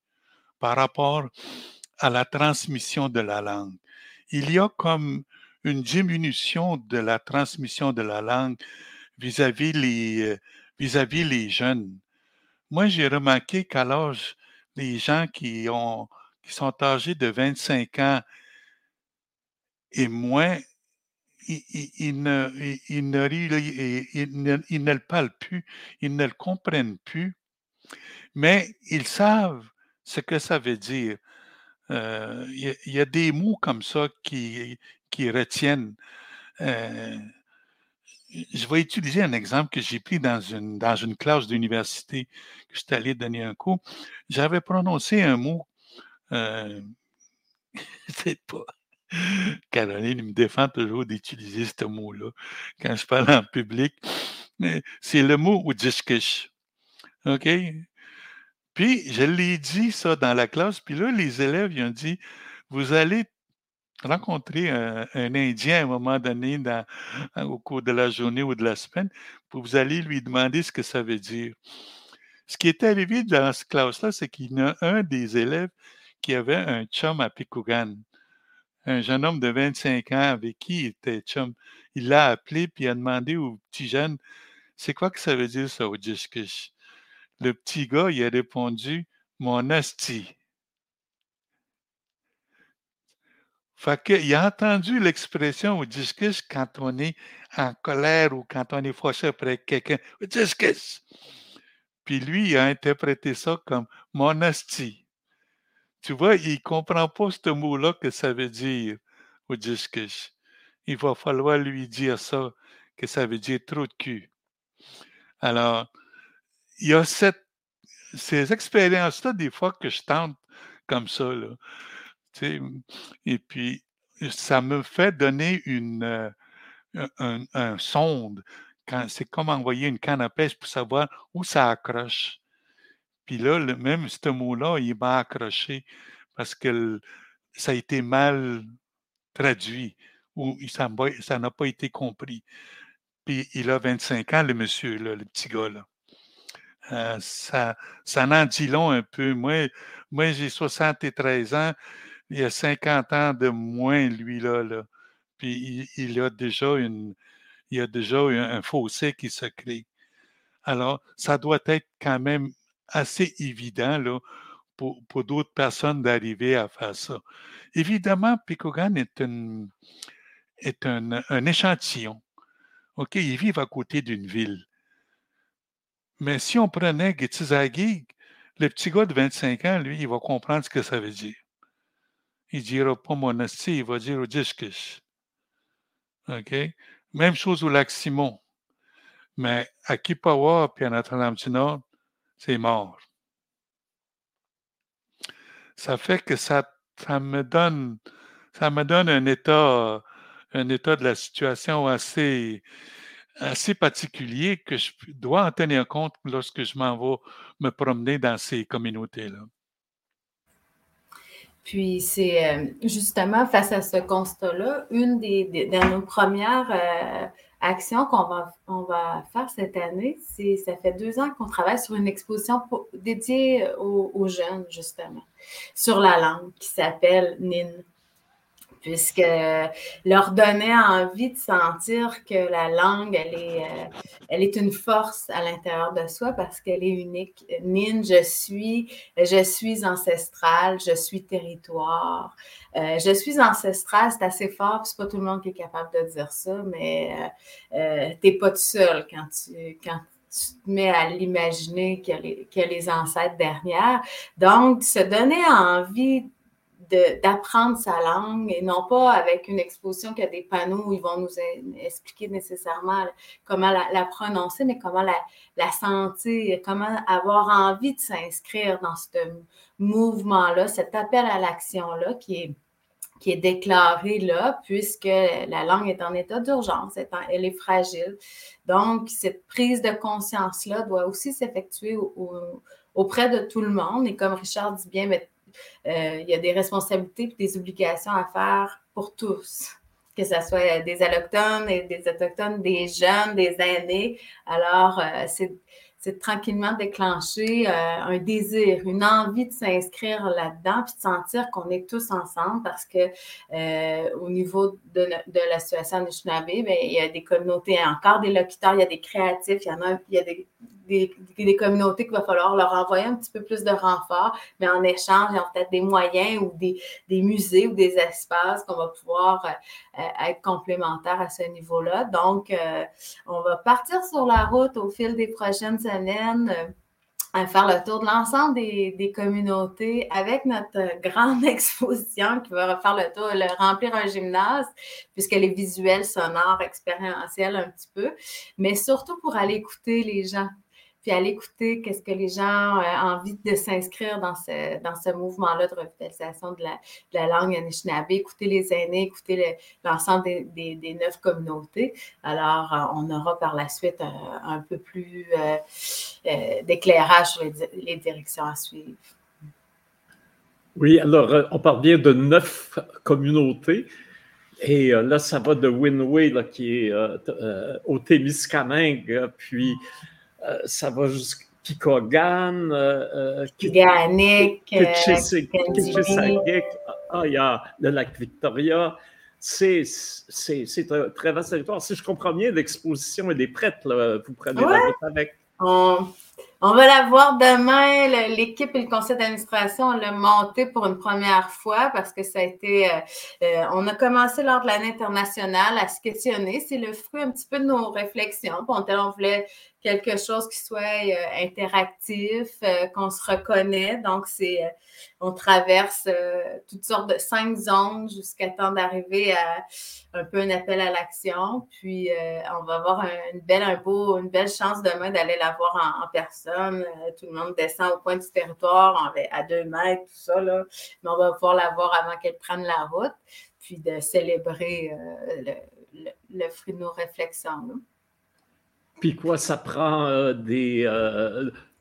par rapport à la transmission de la langue. Il y a comme une diminution de la transmission de la langue vis-à-vis les, euh, jeunes. Moi, j'ai remarqué qu'à l'âge, les gens qui, ont, qui sont âgés de 25 ans et moins, ils, ne, parlent plus, ils ne le comprennent plus, mais ils savent ce que ça veut dire. Euh, il y, a des mots comme ça qui, retiennent. Euh, je vais utiliser un exemple que j'ai pris dans une, dans une classe d'université que j'étais allé donner un cours. J'avais prononcé un mot, euh, c'est pas. Caroline me défend toujours d'utiliser ce mot-là quand je parle en public. C'est le mot Udishkish. OK? Puis, je l'ai dit ça dans la classe, puis là, les élèves, ils ont dit, vous allez rencontrer un, Indien à un moment donné dans, au cours de la journée ou de la semaine, puis vous allez lui demander ce que ça veut dire. Ce qui est arrivé dans cette classe-là, c'est qu'il y a un des élèves qui avait un chum à Pikougan, un jeune homme de 25 ans avec qui il était chum. Il l'a appelé puis a demandé au petit jeune, c'est quoi que ça veut dire ça au Le petit gars, il a répondu, mon asti. Fait qu'il a entendu l'expression au discus quand on est en colère ou quand on est fâché après quelqu'un. Au discus. Puis lui, il a interprété ça comme mon asti. Tu vois, il ne comprend pas ce mot-là que ça veut dire au discus. Il va falloir lui dire ça, que ça veut dire trop de cul. Alors, il y a cette, ces expériences-là, des fois, que je tente comme ça. Là. Et puis, ça me fait donner une, euh, un, sonde. C'est comme envoyer une canne à pêche pour savoir où ça accroche. Puis là, même ce mot-là, il m'a accroché parce que ça a été mal traduit ou ça n'a pas été compris. Puis il a 25 ans, le monsieur, le petit gars. Euh, ça, ça en dit long un peu. Moi, moi j'ai 73 ans il a 50 ans de moins, lui-là. Là. Puis il, a déjà une, il a déjà un, fossé qui se crée. Alors, ça doit être quand même assez évident là, pour, pour d'autres personnes d'arriver à faire ça. Évidemment, Picogan est, est un, un, échantillon. OK, ils vivent à côté d'une ville. Mais si on prenait Gitizagig, le petit gars de 25 ans, lui, il va comprendre ce que ça veut dire il dira monastie, il va dire au discus. OK? Même chose au lac Simon. Mais à Kipawa puis à Notre-Dame-du-Nord, c'est mort. Ça fait que ça, ça me donne ça me donne un état un état de la situation assez assez particulier que je dois en tenir compte lorsque je m'en vais me promener dans ces communautés-là. Puis c'est euh, justement face à ce constat-là, une des, de nos premières euh, actions qu'on va, on va faire cette année, c'est ça fait deux ans qu'on travaille sur une exposition dédiée aux, aux, jeunes, justement, sur la langue qui s'appelle NIN puisque leur donnait envie de sentir que la langue, elle est, euh, elle est une force à l'intérieur de soi parce qu'elle est unique. Nin, je suis, je suis ancestrale, je suis territoire. Euh, je suis ancestrale, c'est assez fort, c'est pas tout le monde qui est capable de dire ça, mais euh, euh t'es pas tout seul quand tu, quand tu te mets à l'imaginer qu'il y, a les ancêtres derrière. Donc, se donner envie d'apprendre sa langue et non pas avec une exposition qui a des panneaux où ils vont nous expliquer nécessairement comment la, prononcer, mais comment la, sentir, comment avoir envie de s'inscrire dans ce mouvement-là, cet appel à l'action-là qui est qui est déclaré là, puisque la langue est en état d'urgence, elle est fragile. Donc, cette prise de conscience-là doit aussi s'effectuer auprès de tout le monde. Et comme Richard dit bien, mais, euh, il y a des responsabilités et des obligations à faire pour tous, que ce soit des allochtones, et des autochtones, des jeunes, des aînés. Alors, euh, c'est c'est tranquillement déclencher euh, un désir, une envie de s'inscrire là-dedans, puis de sentir qu'on est tous ensemble parce que euh, au niveau de, la situation de Anishinaabe, ben, il y a des communautés, encore des locuteurs, il y a des créatifs, il y en a, il y a des, des, communautés qu'il va falloir leur envoyer un petit peu plus de renfort, mais en échange, il y a peut-être des moyens ou des, musées ou des espaces qu'on va pouvoir euh, être complémentaires à ce niveau-là. Donc, on va partir sur la route au fil des prochaines semaines à faire le tour de l'ensemble des, communautés avec notre grande exposition qui va faire le tour, le, remplir un gymnase, puisque les visuels, sonores, expérientiels un petit peu, mais surtout pour aller écouter les gens puis aller écouter qu'est-ce que les gens ont envie de s'inscrire dans ce, dans ce mouvement-là de revitalisation de la, langue Anishinaabe, écouter les aînés, écouter l'ensemble des, des, neuf communautés. Alors, euh, on aura par la suite un, peu plus euh, euh, d'éclairage sur les, les, directions à suivre. Oui, alors, on parle bien de neuf communautés. Et là, ça va de Winway, là, qui est au Témiscamingue, puis euh, ça va jusqu'à Kikogan, euh, Ganek, ah, il y a le lac Victoria. C'est un très vaste territoire. Si je comprends bien, l'exposition, elle est prête. Vous prenez la route avec. On va la voir demain. L'équipe et le conseil d'administration l'a monté pour une première fois parce que ça a été. Euh, euh, on a commencé lors de l'année internationale à se questionner. C'est le fruit un petit peu de nos réflexions. On, on voulait quelque chose qui soit euh, interactif, qu'on se reconnaît. Donc, c'est on traverse toutes sortes de cinq zones jusqu'à temps d'arriver à un peu un appel à l'action. Puis, on va avoir une belle, un beau, une belle chance demain d'aller la voir en personne euh, tout le monde descend au point du territoire à deux mètres, tout ça. Là. Mais on va pouvoir la voir avant qu'elle prenne la route, puis de célébrer euh, le, fruit de nos réflexions. Puis quoi, ça prend euh, des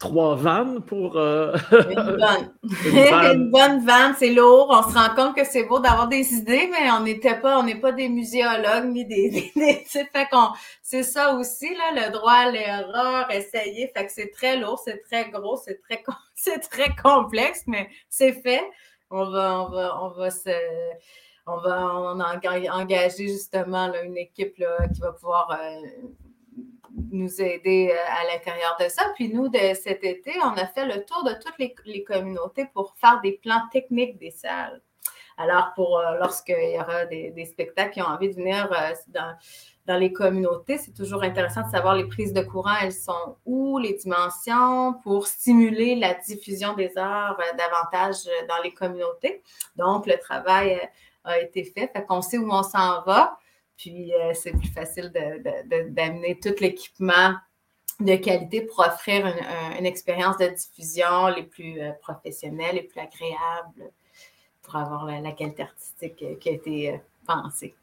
trois vannes pour. Une bonne. une, bonne vanne, c'est lourd. On se rend compte que c'est beau d'avoir des idées, mais on n'était pas, on n'est pas des muséologues ni des. fait qu'on, c'est ça aussi là, le droit à l'erreur, essayer. Fait que c'est très lourd, c'est très gros, c'est très, c'est très complexe, mais c'est fait. On va, on va, on va se on va on a engagé justement là, une équipe là, qui va pouvoir euh, nous aider euh, à l'intérieur de ça. Puis nous, de cet été, on a fait le tour de toutes les, communautés pour faire des plans techniques des salles. Alors, pour euh, lorsqu'il y aura des, spectacles qui ont envie de venir euh, dans, les communautés, c'est toujours intéressant de savoir les prises de courant, elles sont où, les dimensions, pour stimuler la diffusion des arts davantage dans les communautés. Donc, le travail a été fait, fait qu'on sait où on s'en va. Puis euh, c'est plus facile d'amener tout l'équipement de qualité pour offrir une, expérience de diffusion les plus euh, professionnelles, les plus agréables pour avoir la, qualité artistique qui a été euh, pensée.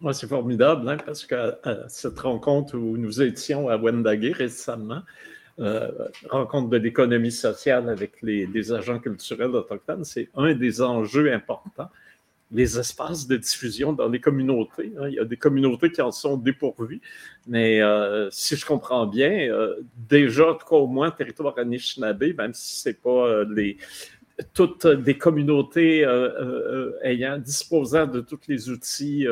Moi, c'est formidable hein, parce que cette rencontre où nous étions à Wendagé récemment, rencontre de l'économie sociale avec les, les, agents culturels autochtones, c'est un des enjeux importants les espaces de diffusion dans les communautés. Hein. Il y a des communautés qui en sont dépourvues, mais euh, si je comprends bien, euh, déjà, en au moins, territoire Anishinaabe, même si ce n'est pas euh, les, toutes des communautés ayant disposant de tous les outils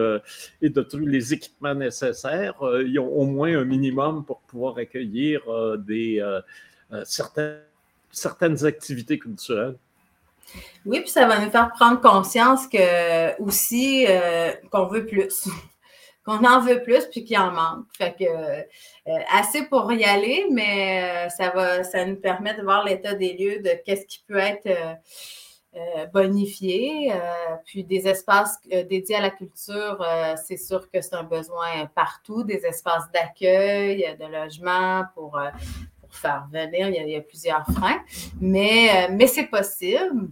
et de tous les équipements nécessaires, ils ont au moins un minimum pour pouvoir accueillir des, certaines, certaines activités culturelles. Oui, puis ça va nous faire prendre conscience que aussi euh, qu'on veut plus, qu'on en veut plus, puis qu'il en manque. Fait que euh, assez pour y aller, mais euh, ça va, ça nous permet de voir l'état des lieux de qu'est-ce qui peut être bonifiés. puis des espaces dédiés à la culture, c'est sûr que c'est un besoin partout, des espaces d'accueil, de logement pour, faire venir. Il y a, plusieurs freins, mais, mais c'est possible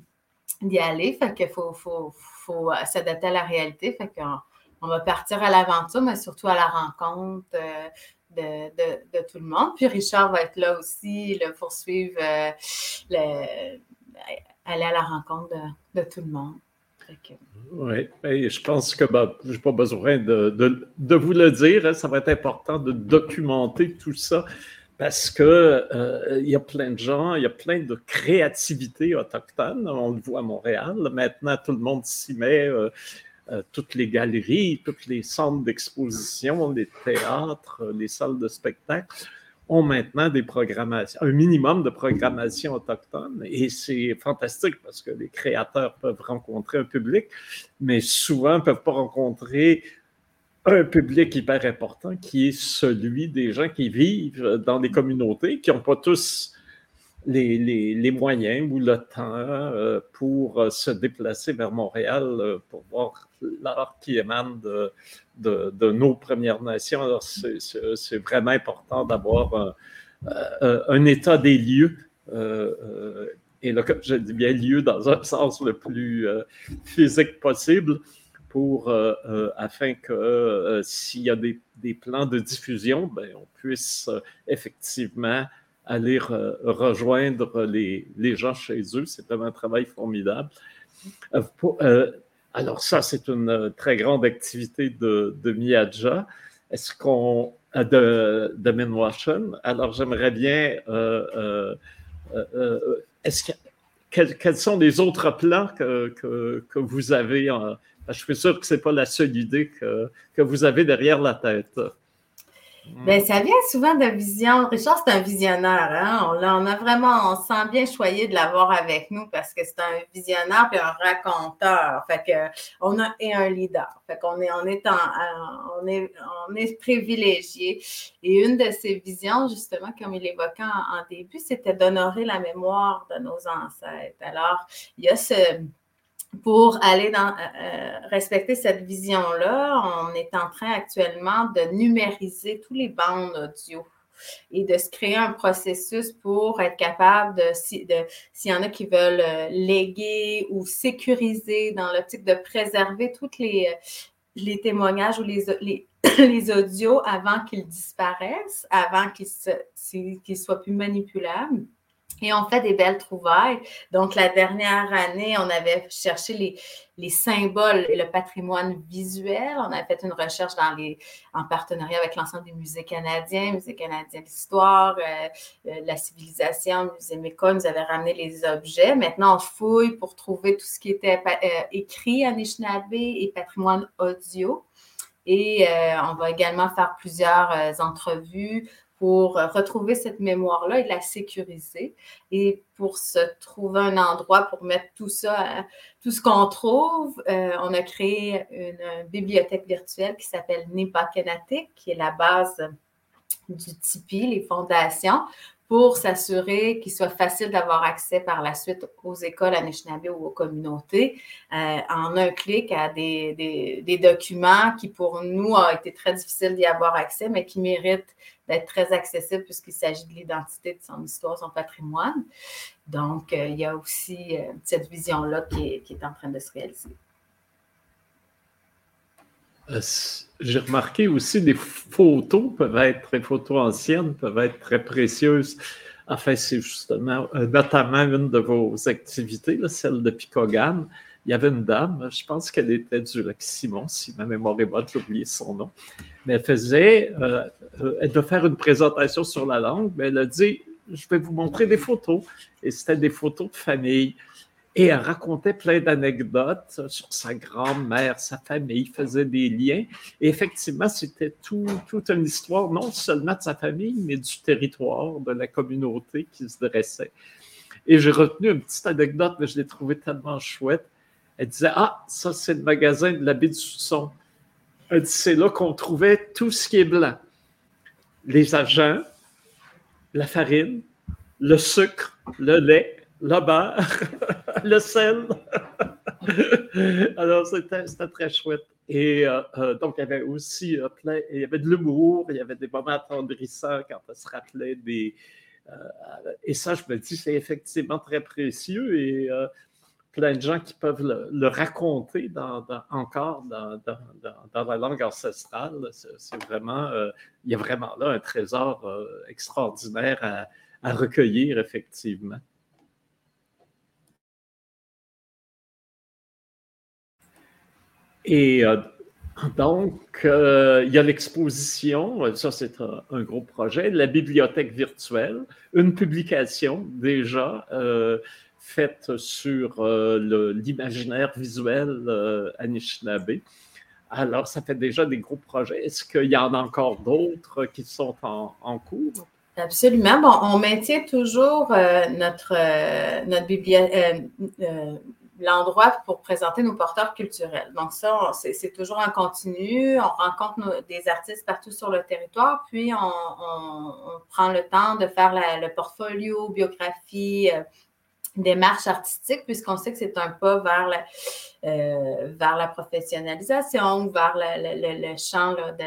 d'y aller. Fait qu'il faut, faut, faut s'adapter à la réalité. Fait qu'on on va partir à l'aventure, mais surtout à la rencontre euh, de, tout le monde. Puis Richard va être là aussi le poursuivre, euh, aller à la rencontre de, tout le monde. Oui, je pense que ben, je n'ai pas besoin de, vous le dire. Hein. ça va être important de documenter tout ça parce qu'il euh, y a plein de gens, il y a plein de créativité autochtone. On le voit à Montréal. Maintenant, tout le monde s'y met. Euh, euh, toutes les galeries, tous les centres d'exposition, les théâtres, les salles de spectacle ont maintenant des programmations, un minimum de programmation autochtone. Et c'est fantastique parce que les créateurs peuvent rencontrer un public, mais souvent ne peuvent pas rencontrer un public hyper important qui est celui des gens qui vivent dans des communautés, qui n'ont pas tous les, moyens ou le temps euh, pour euh, se déplacer vers Montréal euh, pour voir l'art qui émane de, nos Premières Nations. Alors, c'est vraiment important d'avoir un, un, état des lieux. et là, je dis bien lieu dans un sens le plus physique possible pour, euh, euh, afin que euh, s'il y a des, plans de diffusion, ben, on puisse effectivement aller rejoindre les, les, gens chez eux. C'est vraiment un travail formidable. alors ça, c'est une très grande activité de, de. Est-ce qu'on de, de Minwashen. Alors j'aimerais bien. est-ce que, quels, sont les autres plans que, que, que vous avez je suis sûr que ce n'est pas la seule idée que, que, vous avez derrière la tête. Bien, ça vient souvent de vision. Richard, c'est un visionnaire. Hein? On, on, a vraiment, on se sent bien choyé de l'avoir avec nous parce que c'est un visionnaire et un raconteur. Fait que, on a, et un leader. Fait qu'on est, on est, en, on est, on est privilégié. Et une de ses visions, justement, comme il évoquait en, en début, c'était d'honorer la mémoire de nos ancêtres. Alors, il y a ce pour aller dans, euh, euh, respecter cette vision-là, on est en train actuellement de numériser tous les bandes audio et de se créer un processus pour être capable de, s'il y en a qui veulent euh, léguer ou sécuriser dans l'optique de préserver tous les, les témoignages ou les audios avant qu'ils disparaissent, avant qu'ils, qu'ils soient plus manipulables. Et on fait des belles trouvailles. Donc, la dernière année, on avait cherché les, les symboles et le patrimoine visuel. On a fait une recherche en partenariat avec l'ensemble des musées canadiens, Musée canadien d'histoire, euh, euh, la civilisation, Musée Méco, nous avait ramené les objets. Maintenant, on fouille pour trouver tout ce qui était euh, écrit à Anishinaabe et patrimoine audio. Et on va également faire plusieurs entrevues pour euh, retrouver cette mémoire-là et la sécuriser et pour se trouver un endroit pour mettre tout ça, euh, tout ce qu'on trouve. Euh, on a créé une, bibliothèque virtuelle qui s'appelle Nipa qui est la base du Tipeee, les fondations, pour s'assurer qu'il soit facile d'avoir accès par la suite aux écoles Anishinaabe ou aux communautés euh, en un clic à des, documents qui pour nous ont été très difficiles d'y avoir accès, mais qui méritent d'être très accessibles puisqu'il s'agit de l'identité, de son histoire, son patrimoine. Donc, euh, il y a aussi euh, cette vision-là qui est en train de se réaliser. Euh, j'ai remarqué aussi des photos peuvent être, les photos anciennes peuvent être très précieuses. Enfin, c'est justement, euh, notamment une de vos activités, celle de Picogam. Il y avait une dame, je pense qu'elle était du lac Simon, si ma mémoire est bonne, j'ai oublié son nom. Mais elle faisait, euh, elle devait faire une présentation sur la langue, mais elle a dit Je vais vous montrer des photos. Et c'était des photos de famille. Et elle racontait plein d'anecdotes sur sa grand-mère, sa famille, faisait des liens. Et effectivement, c'était tout, toute une histoire, non seulement de sa famille, mais du territoire, de la communauté qui se dressait. Et j'ai retenu une petite anecdote, mais je l'ai trouvée tellement chouette. Elle disait Ah, ça, c'est le magasin de la baie du Sousson. Elle dit C'est là qu'on trouvait tout ce qui est blanc les agents, la farine, le sucre, le lait, le beurre. le sel. Alors, c'était très chouette. Et euh, euh, donc, il y avait aussi plein, il y avait de l'humour, il y avait des moments attendrissants quand on se rappelait des. et ça, je me dis, c'est effectivement très précieux et plein de gens qui peuvent le, raconter dans, encore dans, dans, la langue ancestrale. C'est vraiment, il y a vraiment là un trésor extraordinaire à recueillir, effectivement. Et euh, donc, euh, il y a l'exposition, ça c'est un, gros projet, la bibliothèque virtuelle, une publication déjà euh, faite sur l'imaginaire visuel Anishinaabe. Alors, ça fait déjà des gros projets. Est-ce qu'il y en a encore d'autres qui sont en, cours? Absolument. Bon, on maintient toujours notre, notre bibliothèque l'endroit pour présenter nos porteurs culturels. Donc ça, c'est toujours en continu. On rencontre des artistes partout sur le territoire, puis on, prend le temps de faire le portfolio, biographie, euh, démarche artistique, puisqu'on sait que c'est un pas vers la, euh, vers la professionnalisation, vers le, champ de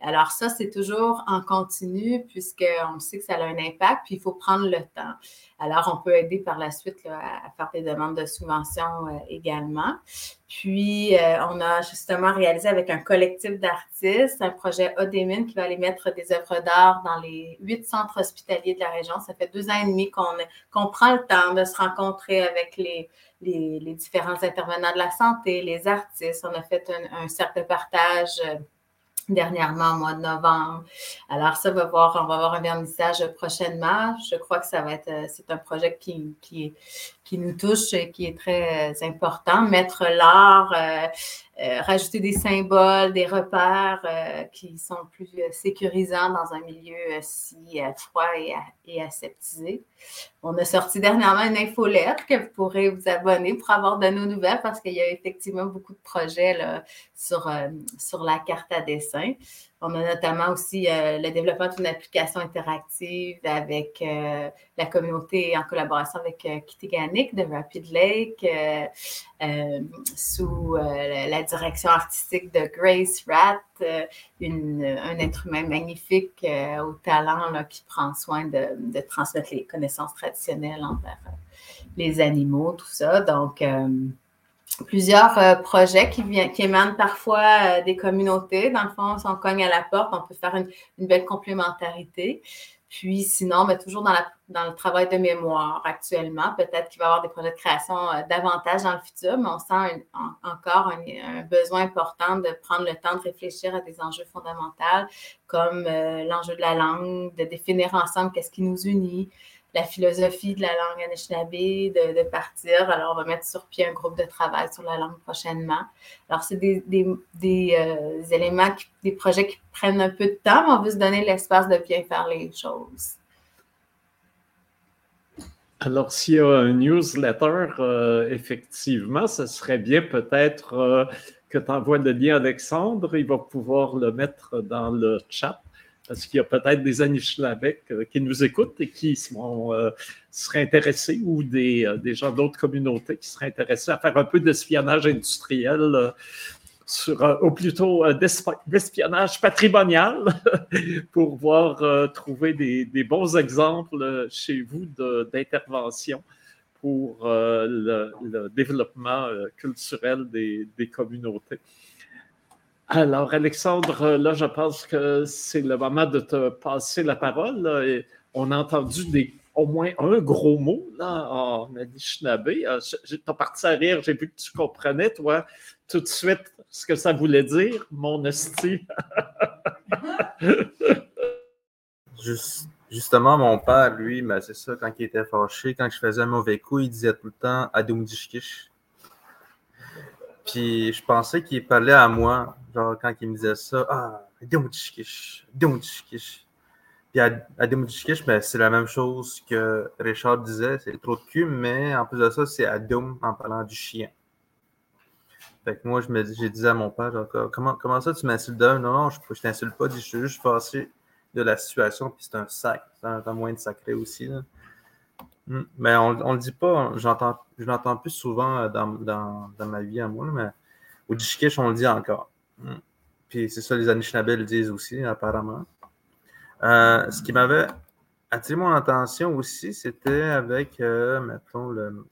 alors ça, c'est toujours en continu puisqu'on sait que ça a un impact, puis il faut prendre le temps. Alors, on peut aider par la suite à faire des demandes de subventions euh, également. Puis, euh, on a justement réalisé avec un collectif d'artistes un projet Odémine qui va aller mettre des œuvres d'art dans les huit centres hospitaliers de la région. Ça fait deux ans et demi qu'on prend le temps de se rencontrer avec les, les, différents intervenants de la santé, les artistes. On a fait un, un cercle de partage. Euh, dernièrement au mois de novembre. Alors, ça va voir, on va avoir un vernissage prochainement. Je crois que ça va être, euh, c'est un projet qui, qui, nous touche et qui est très euh, important. Mettre l'art, euh, euh, rajouter des symboles, des repères qui sont plus sécurisants dans un milieu si froid et, aseptisé. On a sorti dernièrement une infolette que vous pourrez vous abonner pour avoir de nos nouvelles parce qu'il y a effectivement beaucoup de projets sur, sur la carte à dessin. On a notamment aussi euh, le développement d'une application interactive avec euh, la communauté en collaboration avec euh, de Rapid Lake, euh, sous la direction artistique de Grace Rat, un être humain magnifique au talent là, qui prend soin de, de, transmettre les connaissances traditionnelles envers les animaux, tout ça. Donc, plusieurs euh, projets qui, qui émanent parfois euh, des communautés. Dans le fond, si on cogne à la porte, on peut faire une, belle complémentarité. Puis sinon, mais toujours dans, le travail de mémoire actuellement. Peut-être qu'il va y avoir des projets de création euh, davantage dans le futur, mais on sent encore un, besoin important de prendre le temps de réfléchir à des enjeux fondamentaux comme l'enjeu de la langue, de définir ensemble qu'est-ce qui nous unit, la philosophie de la langue Anishinaabe, de, partir. Alors, on va mettre sur pied un groupe de travail sur la langue prochainement. Alors, c'est des, euh, éléments, des projets qui prennent un peu de temps, mais on veut se donner l'espace de bien faire les choses. Alors, s'il y a un newsletter, euh, effectivement, ce serait bien peut-être euh, que tu envoies le lien Alexandre. Il va pouvoir le mettre dans le chat parce qu'il y a peut-être des Anishinaabe euh, qui nous écoutent et qui euh, seraient intéressés ou des, euh, des gens d'autres communautés qui seraient intéressés à faire un peu d'espionnage industriel ou plutôt d'espionnage patrimonial pour voir trouver des, bons exemples chez vous d'intervention pour le, développement culturel des communautés. Alors, Alexandre, là, je pense que c'est le moment de te passer la parole. On a entendu au moins un gros mot là, en Anishinaabe. Euh, tu as parti à rire, j'ai vu que tu comprenais, toi, tout de suite, ce que ça voulait dire, mon hostie. justement, mon père, lui, ben, c'est ça, quand il était fâché, quand je faisais un mauvais coup, il disait tout le temps Adumdishkish. Puis je pensais qu'il parlait à moi, genre quand il me disait ça, ah, Adumdishkish, Adumdishkish. Puis Adumdishkish, ben, c'est la même chose que Richard disait, c'est trop de cul, mais en plus de ça, c'est Adum en parlant du chien. Fait que moi, je me j'ai dit à mon père, genre, comment, comment ça tu m'insultes? Non, non, je, je t'insulte pas, je suis juste fâché de la situation, puis c'est un sac, c'est un, moyen de sacrer aussi. Là. Hmm. Mais on ne le dit pas, je l'entends plus souvent euh, dans, dans, dans, ma vie à moi, mais au Dishikish, on le dit encore. Hmm. Puis c'est ça, les Anishinaabe le disent aussi, apparemment. Euh, ce qui m'avait attiré mon attention aussi, c'était avec, euh, mettons, le,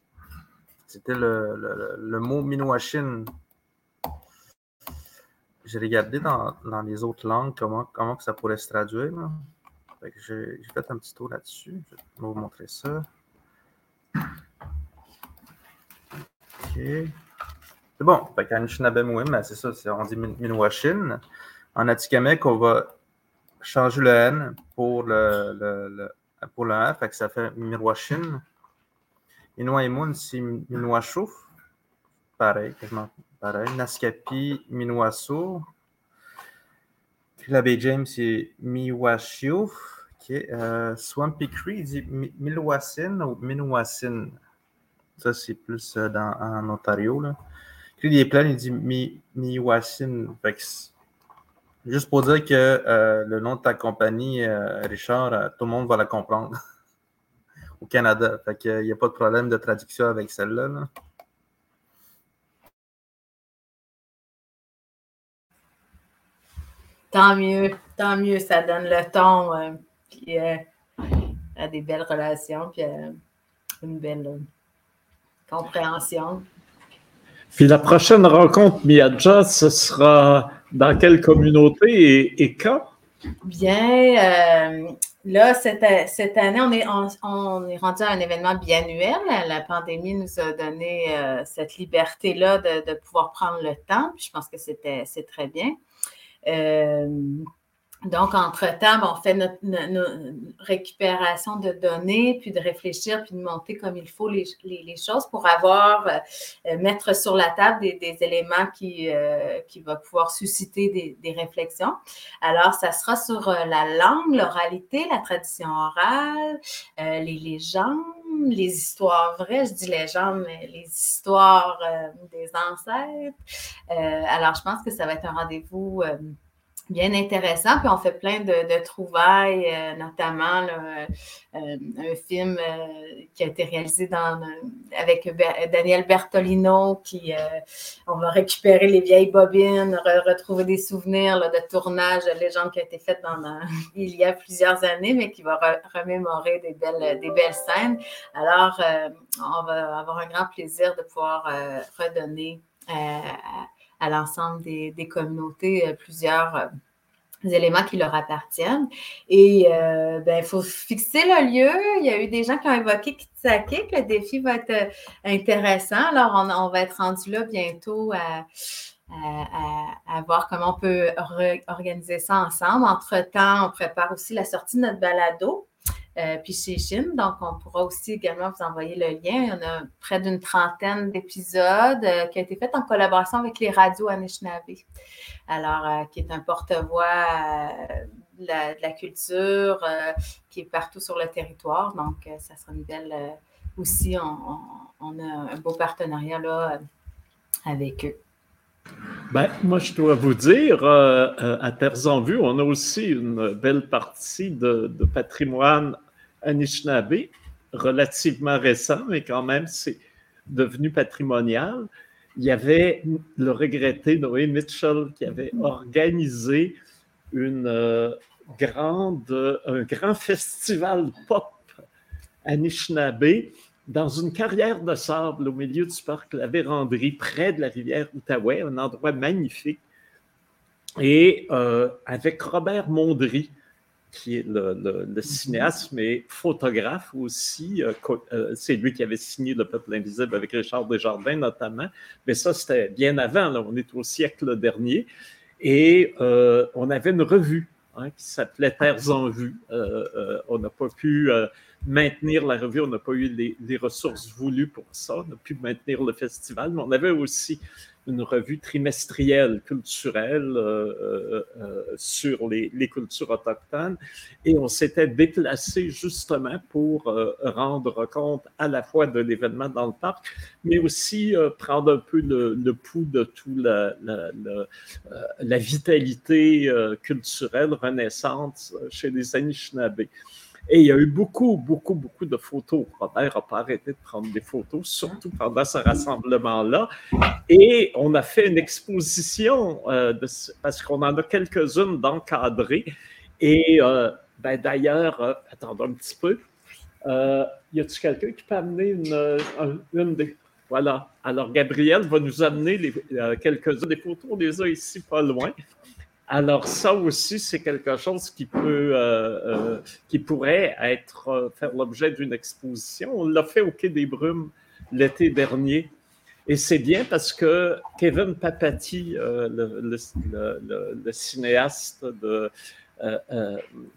c'était le, le, le, mot Minwashin. J'ai regardé dans, dans, les autres langues comment, comment que ça pourrait se traduire. J'ai fait un petit tour là-dessus. Je vais vous montrer ça. C'est bon. Fait qu'en c'est ça, on dit Minwashin. En Atikamek, on va changer le N pour le, pour A, fait que ça fait Mirwashin. Inouaimoun, c'est Minwashouf. Pareil, quasiment pareil. Naskapi, Minwaso. La Bay James, c'est Miwashiouf. Okay. Euh, Swampy Cree, dit Milwasin ou Minwasin? Ça, c'est plus euh, dans, en Ontario. Là. Cree des il dit Mi, Miwasin. Juste pour dire que euh, le nom de ta compagnie, euh, Richard, tout le monde va la comprendre au Canada. Fait qu'il n'y a pas de problème de traduction avec celle-là. Là. Tant mieux, tant mieux, ça donne le ton puis à des belles relations, puis une belle compréhension. Puis la prochaine rencontre Miadja, ce sera dans quelle communauté et, et quand? Bien, euh, là, cette, cette, année, on est, on, on, est rendu à un événement biannuel. La pandémie nous a donné euh, cette liberté-là de, de, pouvoir prendre le temps. Puis je pense que c'était c'est très bien. Euh, donc, entre-temps, ben, on fait notre, récupération de données, puis de réfléchir, puis de monter comme il faut les, les, choses pour avoir, euh, euh, mettre sur la table des, des éléments qui, euh, qui vont pouvoir susciter des, des, réflexions. Alors, ça sera sur euh, la langue, l'oralité, la tradition orale, euh, les légendes, les histoires vraies, je dis légendes, mais les histoires des ancêtres. alors, je pense que ça va être un rendez-vous bien intéressant. Puis on fait plein de, de trouvailles, euh, notamment là, euh, un film euh, qui a été réalisé dans, avec Daniel Bertolino, qui on va récupérer les vieilles bobines, re retrouver des souvenirs là, de tournage de légendes qui a été faite il y a plusieurs années, mais qui va re remémorer des belles, des belles scènes. Alors, on va avoir un grand plaisir de pouvoir redonner à l'ensemble des, des, communautés euh, plusieurs euh, éléments qui leur appartiennent. Et euh, ben, il faut fixer le lieu. Il y a eu des gens qui ont évoqué Kitsakik. Le défi va être intéressant. Alors, on, va être rendu là bientôt à, à, voir comment on peut organiser ça ensemble. Entre-temps, on prépare aussi la sortie de notre balado. Euh, puis chez Chine. Donc, on pourra aussi également vous envoyer le lien. En a près d'une trentaine d'épisodes euh, qui a été fait en collaboration avec les radios Anishinaabe. Alors, euh, qui est un porte-voix de, la culture qui est partout sur le territoire. Donc, ça sera une belle aussi. On, on, on, a un beau partenariat là avec eux. Ben, moi, je dois vous dire, à Terres en Vue, on a aussi une belle partie de patrimoine Anishinaabe, relativement récent, mais quand même, c'est devenu patrimonial. Il y avait le regretté Noé Mitchell qui avait organisé une euh, grande, un grand festival pop Anishinaabe dans une carrière de sable au milieu du parc La Vérandrie, près de la rivière Outaouais, un endroit magnifique. Et euh, avec Robert Mondry, qui est le, le, le, cinéaste, mais photographe aussi. Euh, euh, c'est lui qui avait signé Le Peuple Invisible avec Richard Desjardins, notamment. Mais ça, c'était bien avant, là. on est au siècle dernier. Et euh, on avait une revue hein, qui s'appelait Terres en vue. Euh, euh, on n'a pas pu maintenir la revue, on n'a pas eu les, les, ressources voulues pour ça, on a pu maintenir le festival, mais on avait aussi une revue trimestrielle culturelle euh, euh, sur les, les, cultures autochtones. Et on s'était déplacé justement pour euh, rendre compte à la fois de l'événement dans le parc, mais aussi euh, prendre un peu le, le pouls de tout la, la, la, la vitalité euh, culturelle renaissante chez les Anishinaabe. Et il y a eu beaucoup, beaucoup, beaucoup de photos. Robert n'a pas arrêté de prendre des photos, surtout pendant ce rassemblement-là. Et on a fait une exposition, euh, parce qu'on en a quelques-unes d'encadrées. Et euh, ben, d'ailleurs, euh, attendons un petit peu. y a-t-il quelqu'un qui peut amener une, des. Voilà. Alors, Gabriel va nous amener quelques-unes des photos. On les ici pas loin. Alors ça aussi, c'est quelque chose qui peut, euh, euh, qui pourrait être euh, faire l'objet d'une exposition. On l'a fait au Quai des Brumes l'été dernier, et c'est bien parce que Kevin Papati, le, cinéaste de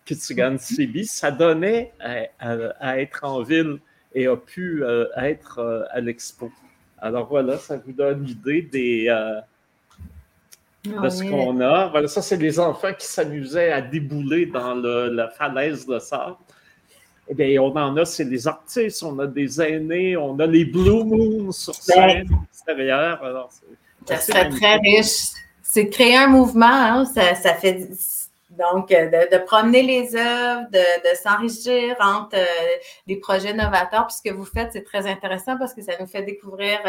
Kitsugan Sibi, ça donnait à, être en ville et a pu être à l'expo. Alors voilà, ça vous donne l'idée des ah de ce qu'on a. Voilà, ça, c'est les enfants qui s'amusaient à débouler dans la falaise de sable. Eh bien, on en a, c'est les artistes, on a des aînés, on a les Blue Moons sur ben, scène extérieure. ça serait très riche. C'est créer un mouvement, hein, ça, ça, fait donc, euh, de, promener les œuvres, de, s'enrichir entre euh, les projets novateurs. Puis ce que vous faites, c'est très intéressant parce que ça nous fait découvrir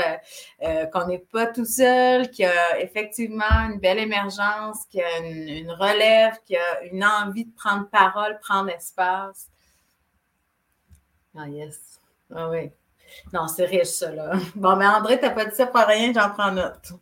euh, qu'on n'est pas tout seul, qu'il y a effectivement une belle émergence, qu'il y a une, relève, qu'il y a une envie de prendre parole, prendre espace. Ah, yes. Ah oui. Non, c'est riche, ça, là. Bon, mais André, tu n'as pas dit ça pour rien, j'en prends note.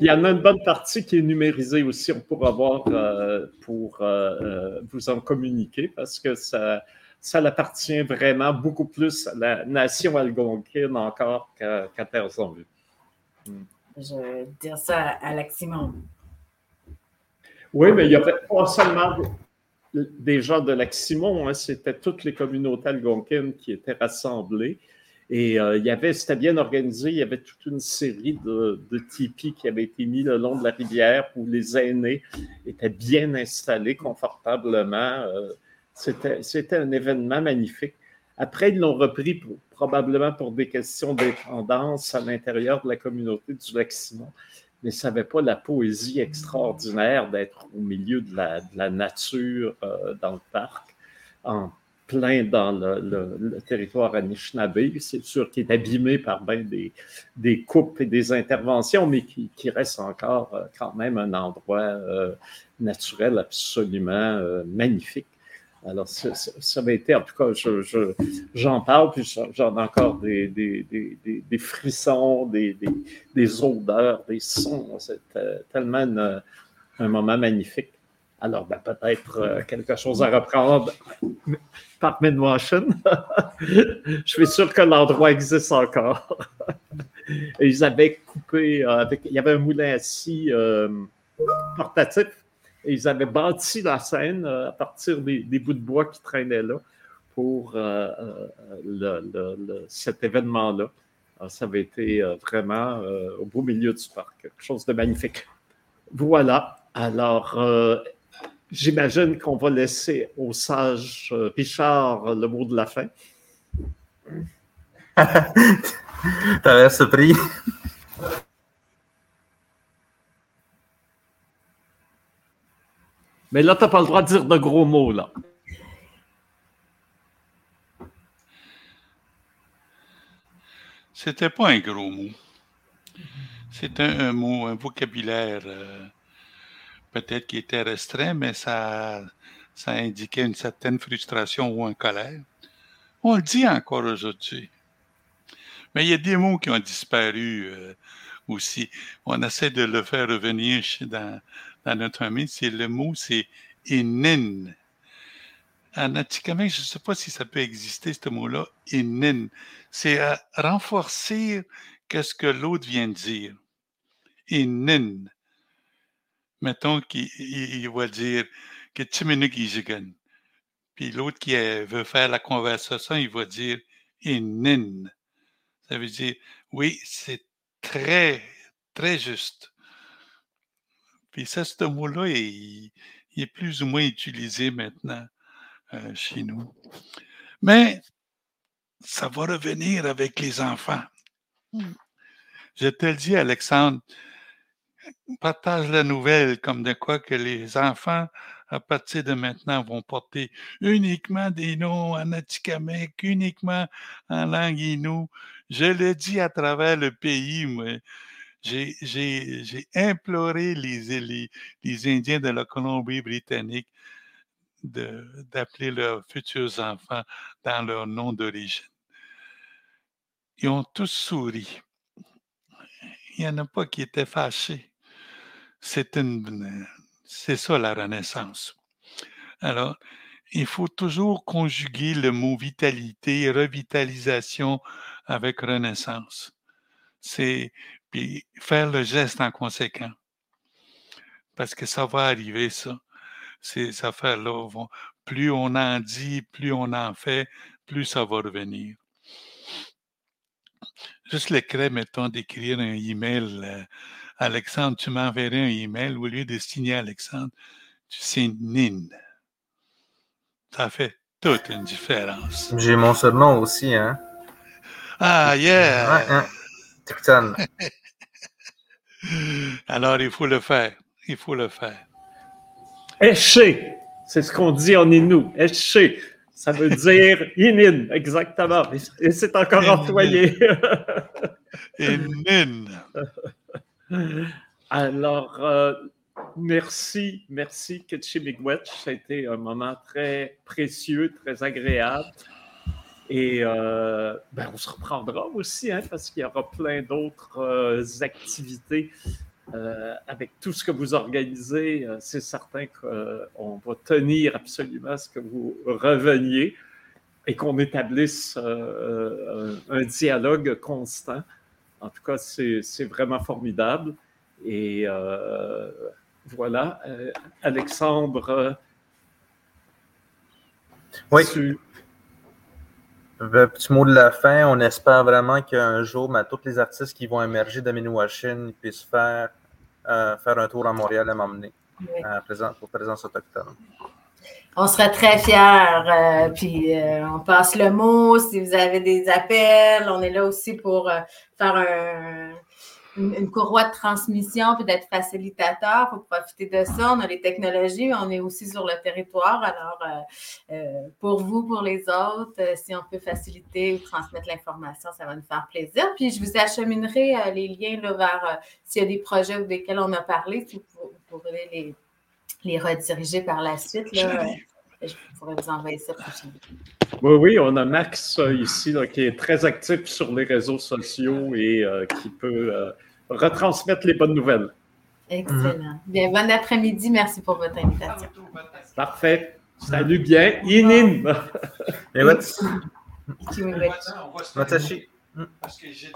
Il y en a une bonne partie qui est numérisée aussi. On pourra voir euh, pour euh, euh, vous en communiquer parce que ça, ça appartient vraiment beaucoup plus à la nation algonquine encore qu'à Terre-en-Vue. Je vais dire ça à Alex Simon. Oui, mais il n'y avait pas seulement des gens de Lac-Simon, hein, c'était toutes les communautés algonquines qui étaient rassemblées. Et euh, il y avait, c'était bien organisé, il y avait toute une série de, tipis qui avaient été mis le long de la rivière où les aînés étaient bien installés confortablement. Euh, c'était, un événement magnifique. Après, ils l'ont repris probablement pour des questions d'indépendance à l'intérieur de la communauté du Lac-Simon. Mais ça n'avait pas la poésie extraordinaire d'être au milieu de la, nature euh, dans le parc plein dans le, territoire Anishinaabe. C'est sûr qu'il est abîmé par bien des, coupes et des interventions, mais qui, reste encore euh, quand même un endroit euh, naturel absolument euh, magnifique. Alors, ça, ça avait été, en tout cas, j'en parle, puis j'en ai encore des, frissons, des, odeurs, des sons. C'était tellement un moment magnifique. Alors, ben, peut-être quelque chose à reprendre par Washington. je suis sûr que l'endroit existe encore. ils avaient coupé, euh, avec, il y avait un moulin à euh, portatif, et ils avaient bâti la scène euh, à partir des, bouts de bois qui traînaient là pour cet événement-là. Ça avait été vraiment au beau milieu du parc, quelque chose de magnifique. Voilà. Alors, J'imagine qu'on va laisser au sage euh, Richard le mot de la fin. T'avais surpris. Mais là, tu n'as pas le droit de dire de gros mots, là. C'était pas un gros mot. C'était un, mot, un vocabulaire euh, peut-être qu'il était restreint, mais ça, ça indiquait une certaine frustration ou une colère. On le dit encore aujourd'hui. Mais il y a des mots qui ont disparu euh, aussi. On essaie de le faire revenir dans, notre famille. C'est le mot, c'est inin. En Atikamek, je ne sais pas si ça peut exister, ce mot-là, inin. C'est renforcer ce que l'autre vient de dire. Inin mettons qu'il va dire que Timinugijigan. Puis l'autre qui veut faire la conversation, il va dire inin. Ça veut dire, oui, c'est très, très juste. Puis ça, ce mot-là, il, est plus ou moins utilisé maintenant euh, chez nous. Mais ça va revenir avec les enfants. Mmh. Je te le dis, Alexandre, partage la nouvelle comme de quoi que les enfants à partir de maintenant, vont porter uniquement des noms en Atikamek, uniquement en langue Innu. Je le dis à travers le pays, mais j'ai imploré les, les, les, Indiens de la Colombie-Britannique d'appeler leurs futurs enfants dans leur nom d'origine. Ils ont tous souri. Il n'y en a pas qui étaient fâchés. C'est une, c'est ça la Renaissance. Alors, il faut toujours conjuguer le mot vitalité, revitalisation avec renaissance. C'est puis faire le geste en conséquent. Parce que ça va arriver, ça. Ces affaires-là vont. Plus on en dit, plus on en fait, plus ça va revenir. Juste le mettons, d'écrire un email. Alexandre, tu m'enverrais un email, au lieu de signer Alexandre, tu signes Nin. Ça fait toute une différence. J'ai mon surnom aussi, hein? Ah, yeah! Ouais, Alors, il faut le faire. Il faut le faire. Éché, c'est ce qu'on dit en Inou. Éché, ça veut dire inin, exactement. Et c'est encore employé. inin. Alors, euh, merci, merci Ketchi Miigwech. Ça a été un moment très précieux, très agréable. Et euh, ben, on se reprendra aussi, hein, parce qu'il y aura plein d'autres euh, activités avec tout ce que vous organisez. C'est certain qu'on va tenir absolument à ce que vous reveniez et qu'on établisse un dialogue constant. En tout cas, c'est vraiment formidable. Et euh, voilà, euh, Alexandre. Oui. Un petit mot de la fin. On espère vraiment qu'un jour, ben, tous les artistes qui vont émerger de Minouachine puissent faire, euh, faire un tour à Montréal et m'emmener pour présence autochtone. On serait très fiers. puis on passe le mot. Si vous avez des appels, on est là aussi pour faire un, une, courroie de transmission puis d'être facilitateur. Il faut profiter de ça. On a les technologies, on est aussi sur le territoire. Alors, euh, euh, pour vous, pour les autres, euh, si on peut faciliter ou transmettre l'information, ça va nous faire plaisir. Puis, je vous acheminerai les liens là, vers s'il y a des projets desquels on a parlé, si vous, pourrez les, les, rediriger par la suite. Là, je pourrais vous envoyer ça prochainement. Oui, oui, on a Max ici qui est très actif sur les réseaux sociaux et qui peut retransmettre les bonnes nouvelles. Excellent. Bien, bon après-midi. Merci pour votre invitation. Parfait. Salut bien. Inin. Et Parce que j'ai